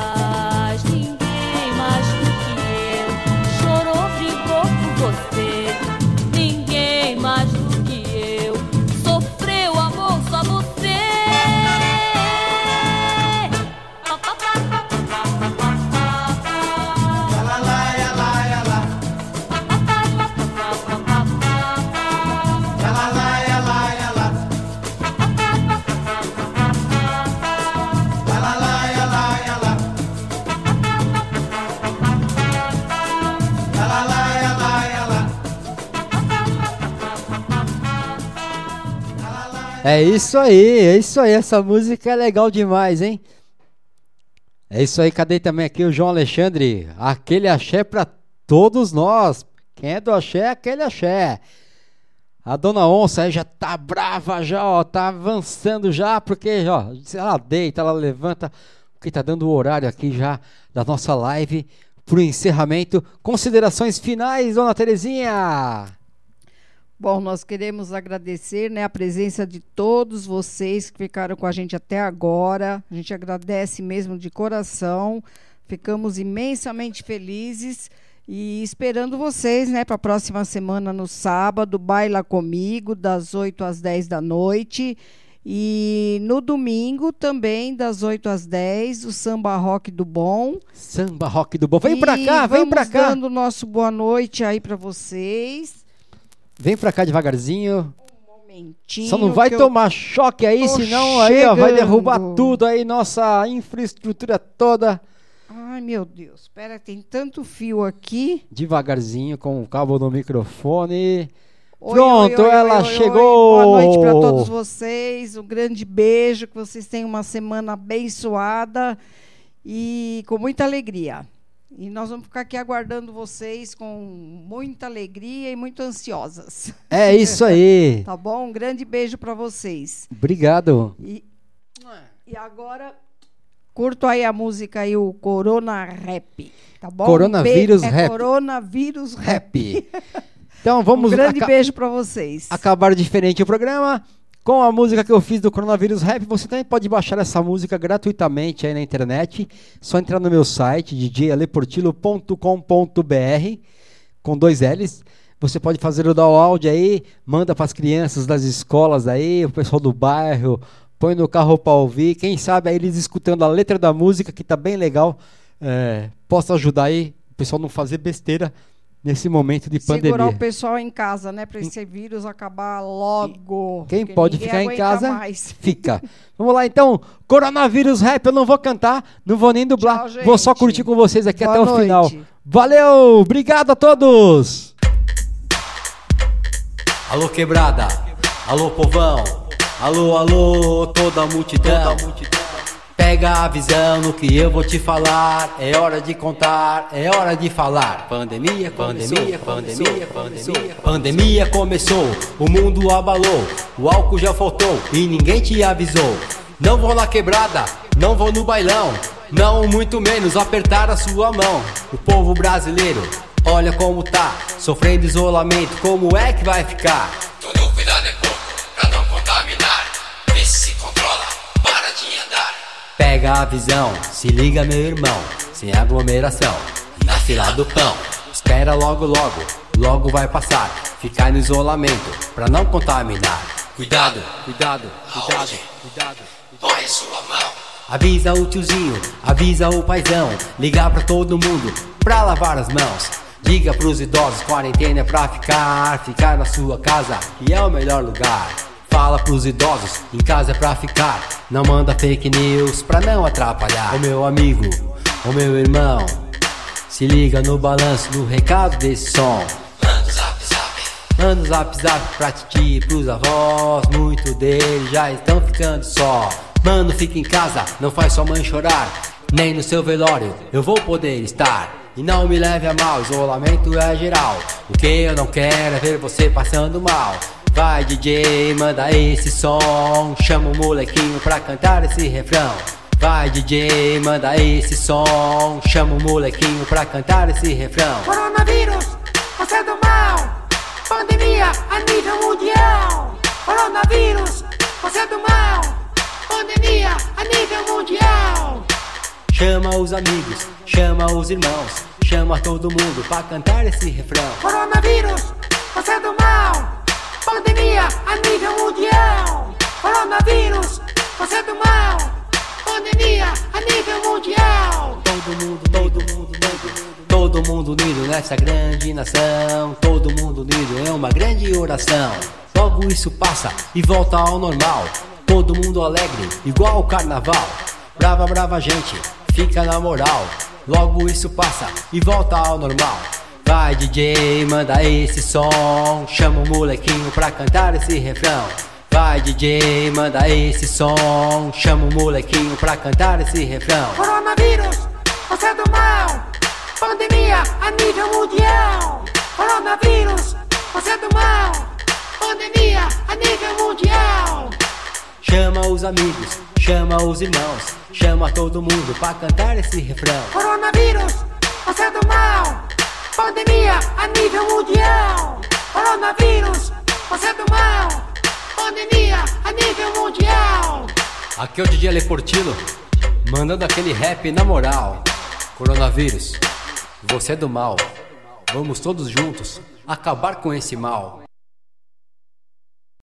Speaker 1: É isso aí, é isso aí. Essa música é legal demais, hein? É isso aí, cadê também aqui o João Alexandre? Aquele axé pra todos nós. Quem é do axé, aquele axé. A dona Onça aí já tá brava já, ó, tá avançando já, porque, ó, ela deita, ela levanta, porque tá dando o horário aqui já da nossa live pro encerramento. Considerações finais, dona Terezinha.
Speaker 12: Bom, nós queremos agradecer né, a presença de todos vocês que ficaram com a gente até agora. A gente agradece mesmo de coração. Ficamos imensamente felizes e esperando vocês né, para a próxima semana no sábado. Baila comigo, das 8 às 10 da noite. E no domingo também, das 8 às 10, o Samba Rock do Bom.
Speaker 1: Samba Rock do Bom. Vem pra
Speaker 12: E
Speaker 1: cá, vem pra cá.
Speaker 12: dando o nosso boa noite aí para vocês.
Speaker 1: Vem pra cá devagarzinho.
Speaker 12: Momentinho
Speaker 1: Só não vai tomar choque aí, senão aí ó, vai
Speaker 12: chegando.
Speaker 1: derrubar tudo aí, nossa infraestrutura toda.
Speaker 12: Ai, meu Deus. Espera, tem tanto fio aqui.
Speaker 1: Devagarzinho, com o cabo no microfone.
Speaker 12: Oi,
Speaker 1: Pronto,
Speaker 12: oi, oi,
Speaker 1: ela chegou.
Speaker 12: Boa noite para todos vocês. Um grande beijo. Que vocês tenham uma semana abençoada e com muita alegria. E nós vamos ficar aqui aguardando vocês com muita alegria e muito ansiosas.
Speaker 1: É isso aí.
Speaker 12: tá bom? Um grande beijo para vocês.
Speaker 1: Obrigado.
Speaker 12: E, e agora curto aí a música aí o Corona Rap, tá bom?
Speaker 1: Coronavírus
Speaker 12: Be- é
Speaker 1: Rap.
Speaker 12: Coronavírus Rap.
Speaker 1: Então vamos
Speaker 12: um grande beijo para vocês.
Speaker 1: acabar diferente o programa. Com a música que eu fiz do Coronavírus Rap, você também pode baixar essa música gratuitamente aí na internet. Só entrar no meu site, djaleportilo.com.br, com dois L's. Você pode fazer o download aí, manda para as crianças das escolas aí, o pessoal do bairro, põe no carro para ouvir. Quem sabe aí eles escutando a letra da música, que tá bem legal, é, possa ajudar aí o pessoal não fazer besteira nesse momento de
Speaker 12: Segurar
Speaker 1: pandemia.
Speaker 12: o pessoal em casa, né? Para esse vírus acabar logo.
Speaker 1: Quem pode ficar em casa,
Speaker 12: mais.
Speaker 1: fica. Vamos lá então, coronavírus rap, eu não vou cantar, não vou nem dublar,
Speaker 12: Tchau,
Speaker 1: vou só curtir com vocês aqui
Speaker 12: Boa
Speaker 1: até o
Speaker 12: noite.
Speaker 1: final. Valeu, obrigado a todos.
Speaker 23: Alô quebrada, alô povão, alô, alô, toda a multidão. Pega a visão no que eu vou te falar. É hora de contar, é hora de falar. Pandemia, pandemia, pandemia, pandemia. Pandemia começou, o mundo abalou. O álcool já faltou e ninguém te avisou. Não vou na quebrada, não vou no bailão. Não, muito menos apertar a sua mão. O povo brasileiro, olha como tá. Sofrendo isolamento, como é que vai ficar? Pega a visão, se liga meu irmão, sem aglomeração, na fila do pão. Espera logo, logo, logo vai passar. Ficar no isolamento, pra não contaminar. Cuidado, cuidado, cuidado, cuidado.
Speaker 24: Põe sua mão.
Speaker 23: Avisa o tiozinho, avisa o paizão. Ligar pra todo mundo, pra lavar as mãos. Diga pros idosos, quarentena é pra ficar. Ficar na sua casa, que é o melhor lugar. Fala pros idosos, em casa é pra ficar. Não manda fake news pra não atrapalhar. Ô meu amigo, ô meu irmão, se liga no balanço do recado desse som.
Speaker 24: Manda o zap zap.
Speaker 23: Manda o zap zap pra titi, pros avós. Muito deles já estão ficando só. Mano, fica em casa, não faz sua mãe chorar. Nem no seu velório eu vou poder estar. E não me leve a mal, isolamento é geral. O que eu não quero é ver você passando mal. Vai DJ, manda esse som. Chama o molequinho pra cantar esse refrão. Vai DJ, manda esse som. Chama o molequinho pra cantar esse refrão.
Speaker 10: Coronavírus, você é do mal. Pandemia a nível mundial. Coronavírus, você é do mal. Pandemia a nível mundial.
Speaker 23: Chama os amigos, chama os irmãos, chama todo mundo pra cantar esse refrão.
Speaker 10: Coronavírus, você é do mal. Pandemia a nível mundial. Coronavírus, você é mal. Pandemia a nível mundial.
Speaker 23: Todo mundo, todo mundo, todo mundo. Todo mundo unido nessa grande nação. Todo mundo unido é uma grande oração. Logo isso passa e volta ao normal. Todo mundo alegre, igual o carnaval. Brava, brava gente, fica na moral. Logo isso passa e volta ao normal. Vai DJ, manda esse som. Chama o molequinho pra cantar esse refrão. Vai DJ, manda esse som. Chama o molequinho pra cantar esse refrão.
Speaker 10: Coronavírus, você é do mal. Pandemia a nível mundial. Coronavírus, você é do mal. Pandemia a nível mundial.
Speaker 23: Chama os amigos, chama os irmãos, chama todo mundo pra cantar esse refrão.
Speaker 10: Coronavírus, você é do mal. Pandemia a nível mundial. Coronavírus, você é do mal. Pandemia a nível mundial.
Speaker 23: Aqui é o DJ Leportilo, mandando aquele rap na moral. Coronavírus, você é do mal. Vamos todos juntos acabar com esse mal.